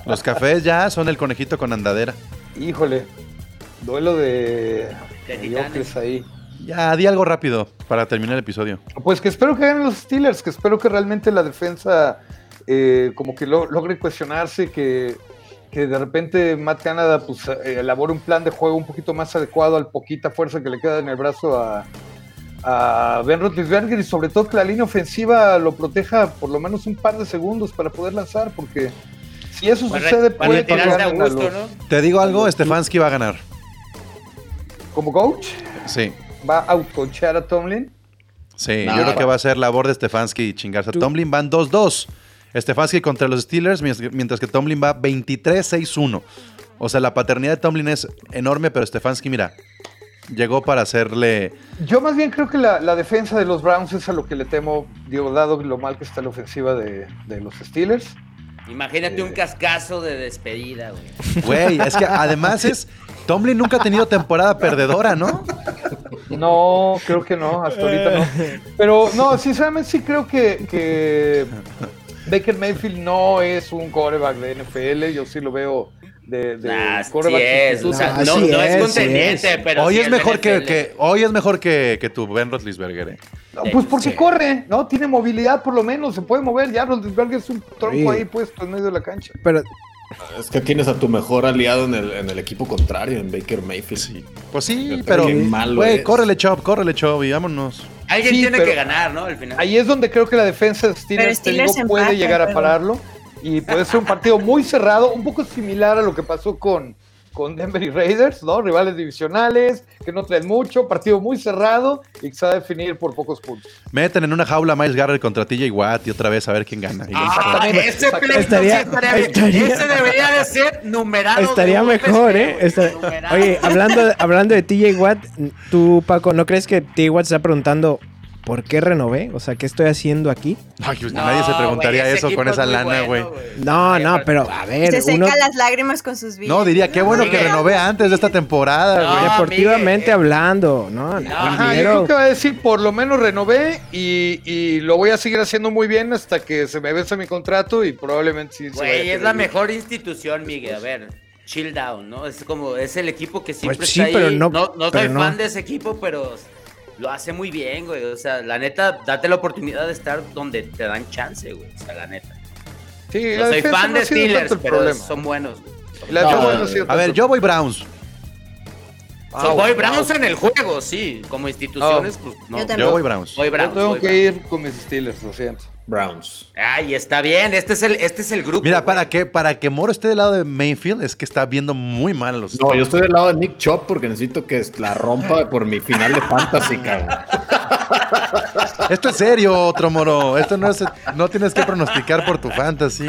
Los cafés ya son el Conejito con andadera. Híjole. Duelo de. Mediocres ahí. Ya, di algo rápido para terminar el episodio. Pues que espero que ganen los Steelers, que espero que realmente la defensa eh, como que lo- logre cuestionarse, que, que de repente Matt Canada pues eh, elabore un plan de juego un poquito más adecuado al poquita fuerza que le queda en el brazo a, a Ben Roethlisberger y sobre todo que la línea ofensiva lo proteja por lo menos un par de segundos para poder lanzar, porque si eso Para, sucede para puede a gusto, los- ¿no? Te digo algo, Stefanski va a ganar. como coach, Sí, va a outcoachar a Tomlin. sí. No, yo creo que va- va a ser labor de Stefanski y chingarse a Tomlin. Van 2-2. Stefanski contra los Steelers, mientras que Tomlin va 23-6-1. O sea, la paternidad de Tomlin es enorme, pero Stefanski, mira, llegó para hacerle... Yo más bien creo que la, la defensa de los Browns es a lo que le temo, digo, dado lo mal que está la ofensiva de, de los Steelers. Imagínate un cascazo de despedida, güey. Güey, es que además es... Tomlin nunca ha tenido temporada perdedora, ¿no? No, creo que no, hasta ahorita no. Pero no, sinceramente sí creo que, que Baker Mayfield no es un quarterback de NFL, yo sí lo veo de, de Nah, sí Ah, no, sí no es, es, sí contendiente, es. pero hoy sí es mejor que, hoy es mejor que, que tu Ben Roethlisberger, ¿eh? No, pues porque Sí. corre, ¿no? Tiene movilidad por lo menos, se puede mover. Ya Roethlisberger es un tronco Sí. ahí puesto en medio de la cancha. Pero Es que tienes a tu mejor aliado en el, en el equipo contrario, en Baker Mayfield. Sí. Pues sí, pero... Güey, es. córrele, Chop, córrele, Chop, y vámonos. Alguien Sí, tiene que ganar, ¿no? Al final. Ahí es donde creo que la defensa de Steelers, digo, Steelers puede llegar a pero- pararlo y puede ser un partido muy cerrado, un poco similar a lo que pasó con, con Denver y Raiders, ¿no? Rivales divisionales, que no traen mucho, partido muy cerrado y que se va a definir por pocos puntos. Meten en una jaula a Miles Garrett contra TJ Watt y otra vez a ver quién gana. Ah, ese Estaría- sí estaría bien. estaría- Ese debería de ser numerado. estaría mejor, ¿eh? numerado. Oye, hablando, hablando de TJ Watt, tú, Paco, ¿no crees que TJ Watt se está preguntando por qué renové? O sea, ¿qué estoy haciendo aquí? Ay, pues No, nadie se preguntaría eso con esa lana, bueno, güey. No, no, pero a ver, Se seca uno las lágrimas con sus vidas. No, diría, qué bueno que renové antes de esta temporada, No, güey. deportivamente Miguel, hablando, ¿no? No, Ajá, yo creo que va a decir, por lo menos renové y, y lo voy a seguir haciendo muy bien hasta que se me vence mi contrato y probablemente sí. Güey, es la mejor institución, Miguel. A ver, chill down, ¿no? Es como, es el equipo que siempre Pues sí, está pero no- No, no pero soy no. fan de ese equipo, pero lo hace muy bien, güey. O sea, la neta, date la oportunidad de estar donde te dan chance, güey. O sea, la neta. Sí, No la soy fan no de Steelers, pero problema. son buenos, güey. La No, no a ver, yo voy Browns. So, voy wow. Browns en el juego, sí. Como instituciones, pues no. Yo. Yo voy Browns. Voy Yo Browns. tengo voy que Browns. ir con mis Steelers, lo siento. Browns. Ay, está bien. Este es el, este es el grupo. Mira, para que, para que Moro esté del lado de Mayfield, es que está viendo muy mal a los No, yo estoy del lado de Nick Chop porque necesito que la rompa por mi final de fantasy, cabrón. Esto es serio, otro Moro. Esto no es, no tienes que pronosticar por tu fantasy.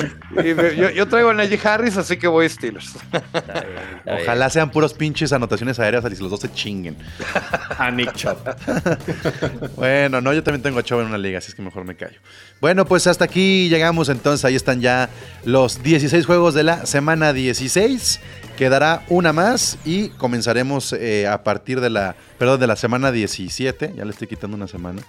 Yo, yo traigo a Najee Harris, así que voy Steelers. Está bien, está bien. Ojalá sean puros pinches anotaciones aéreas y los dos se chinguen. A Nick Chop. Bueno, no, yo también tengo a Chavo en una liga, así es que mejor me callo. Bueno, pues hasta aquí llegamos entonces. Ahí están ya los 16 juegos de la semana 16. Quedará una más y comenzaremos eh, a partir de la, perdón, de la semana 17. Ya le estoy quitando una semana.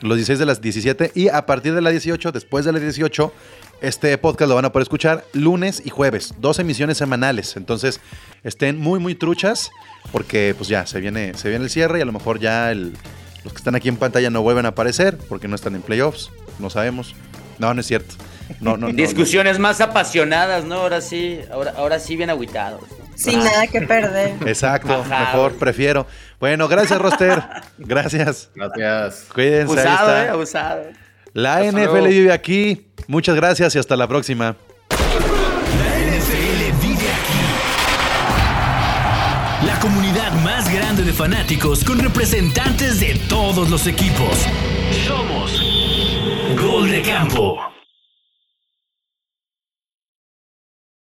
Los 16 de las 17 y a partir de la 18, después de la 18, este podcast lo van a poder escuchar lunes y jueves, dos emisiones semanales. Entonces, estén muy, muy truchas porque pues ya se viene, se viene el cierre y a lo mejor ya el, los que están aquí en pantalla no vuelven a aparecer porque no están en playoffs, no sabemos. No, no es cierto. No, no, Discusiones más apasionadas, ¿no? Ahora sí, ahora, ahora sí bien aguitados. Sin nada que perder. Exacto, Ajá, mejor güey. prefiero. Bueno, gracias, Roster. Gracias. Gracias. Cuídense. ahí Abusado, está. ¿eh? Abusado. La Hasta NFL luego. vive aquí. Muchas gracias y hasta la próxima. La NFL vive aquí. La comunidad más grande de fanáticos con representantes de todos los equipos. Somos Gol de Campo.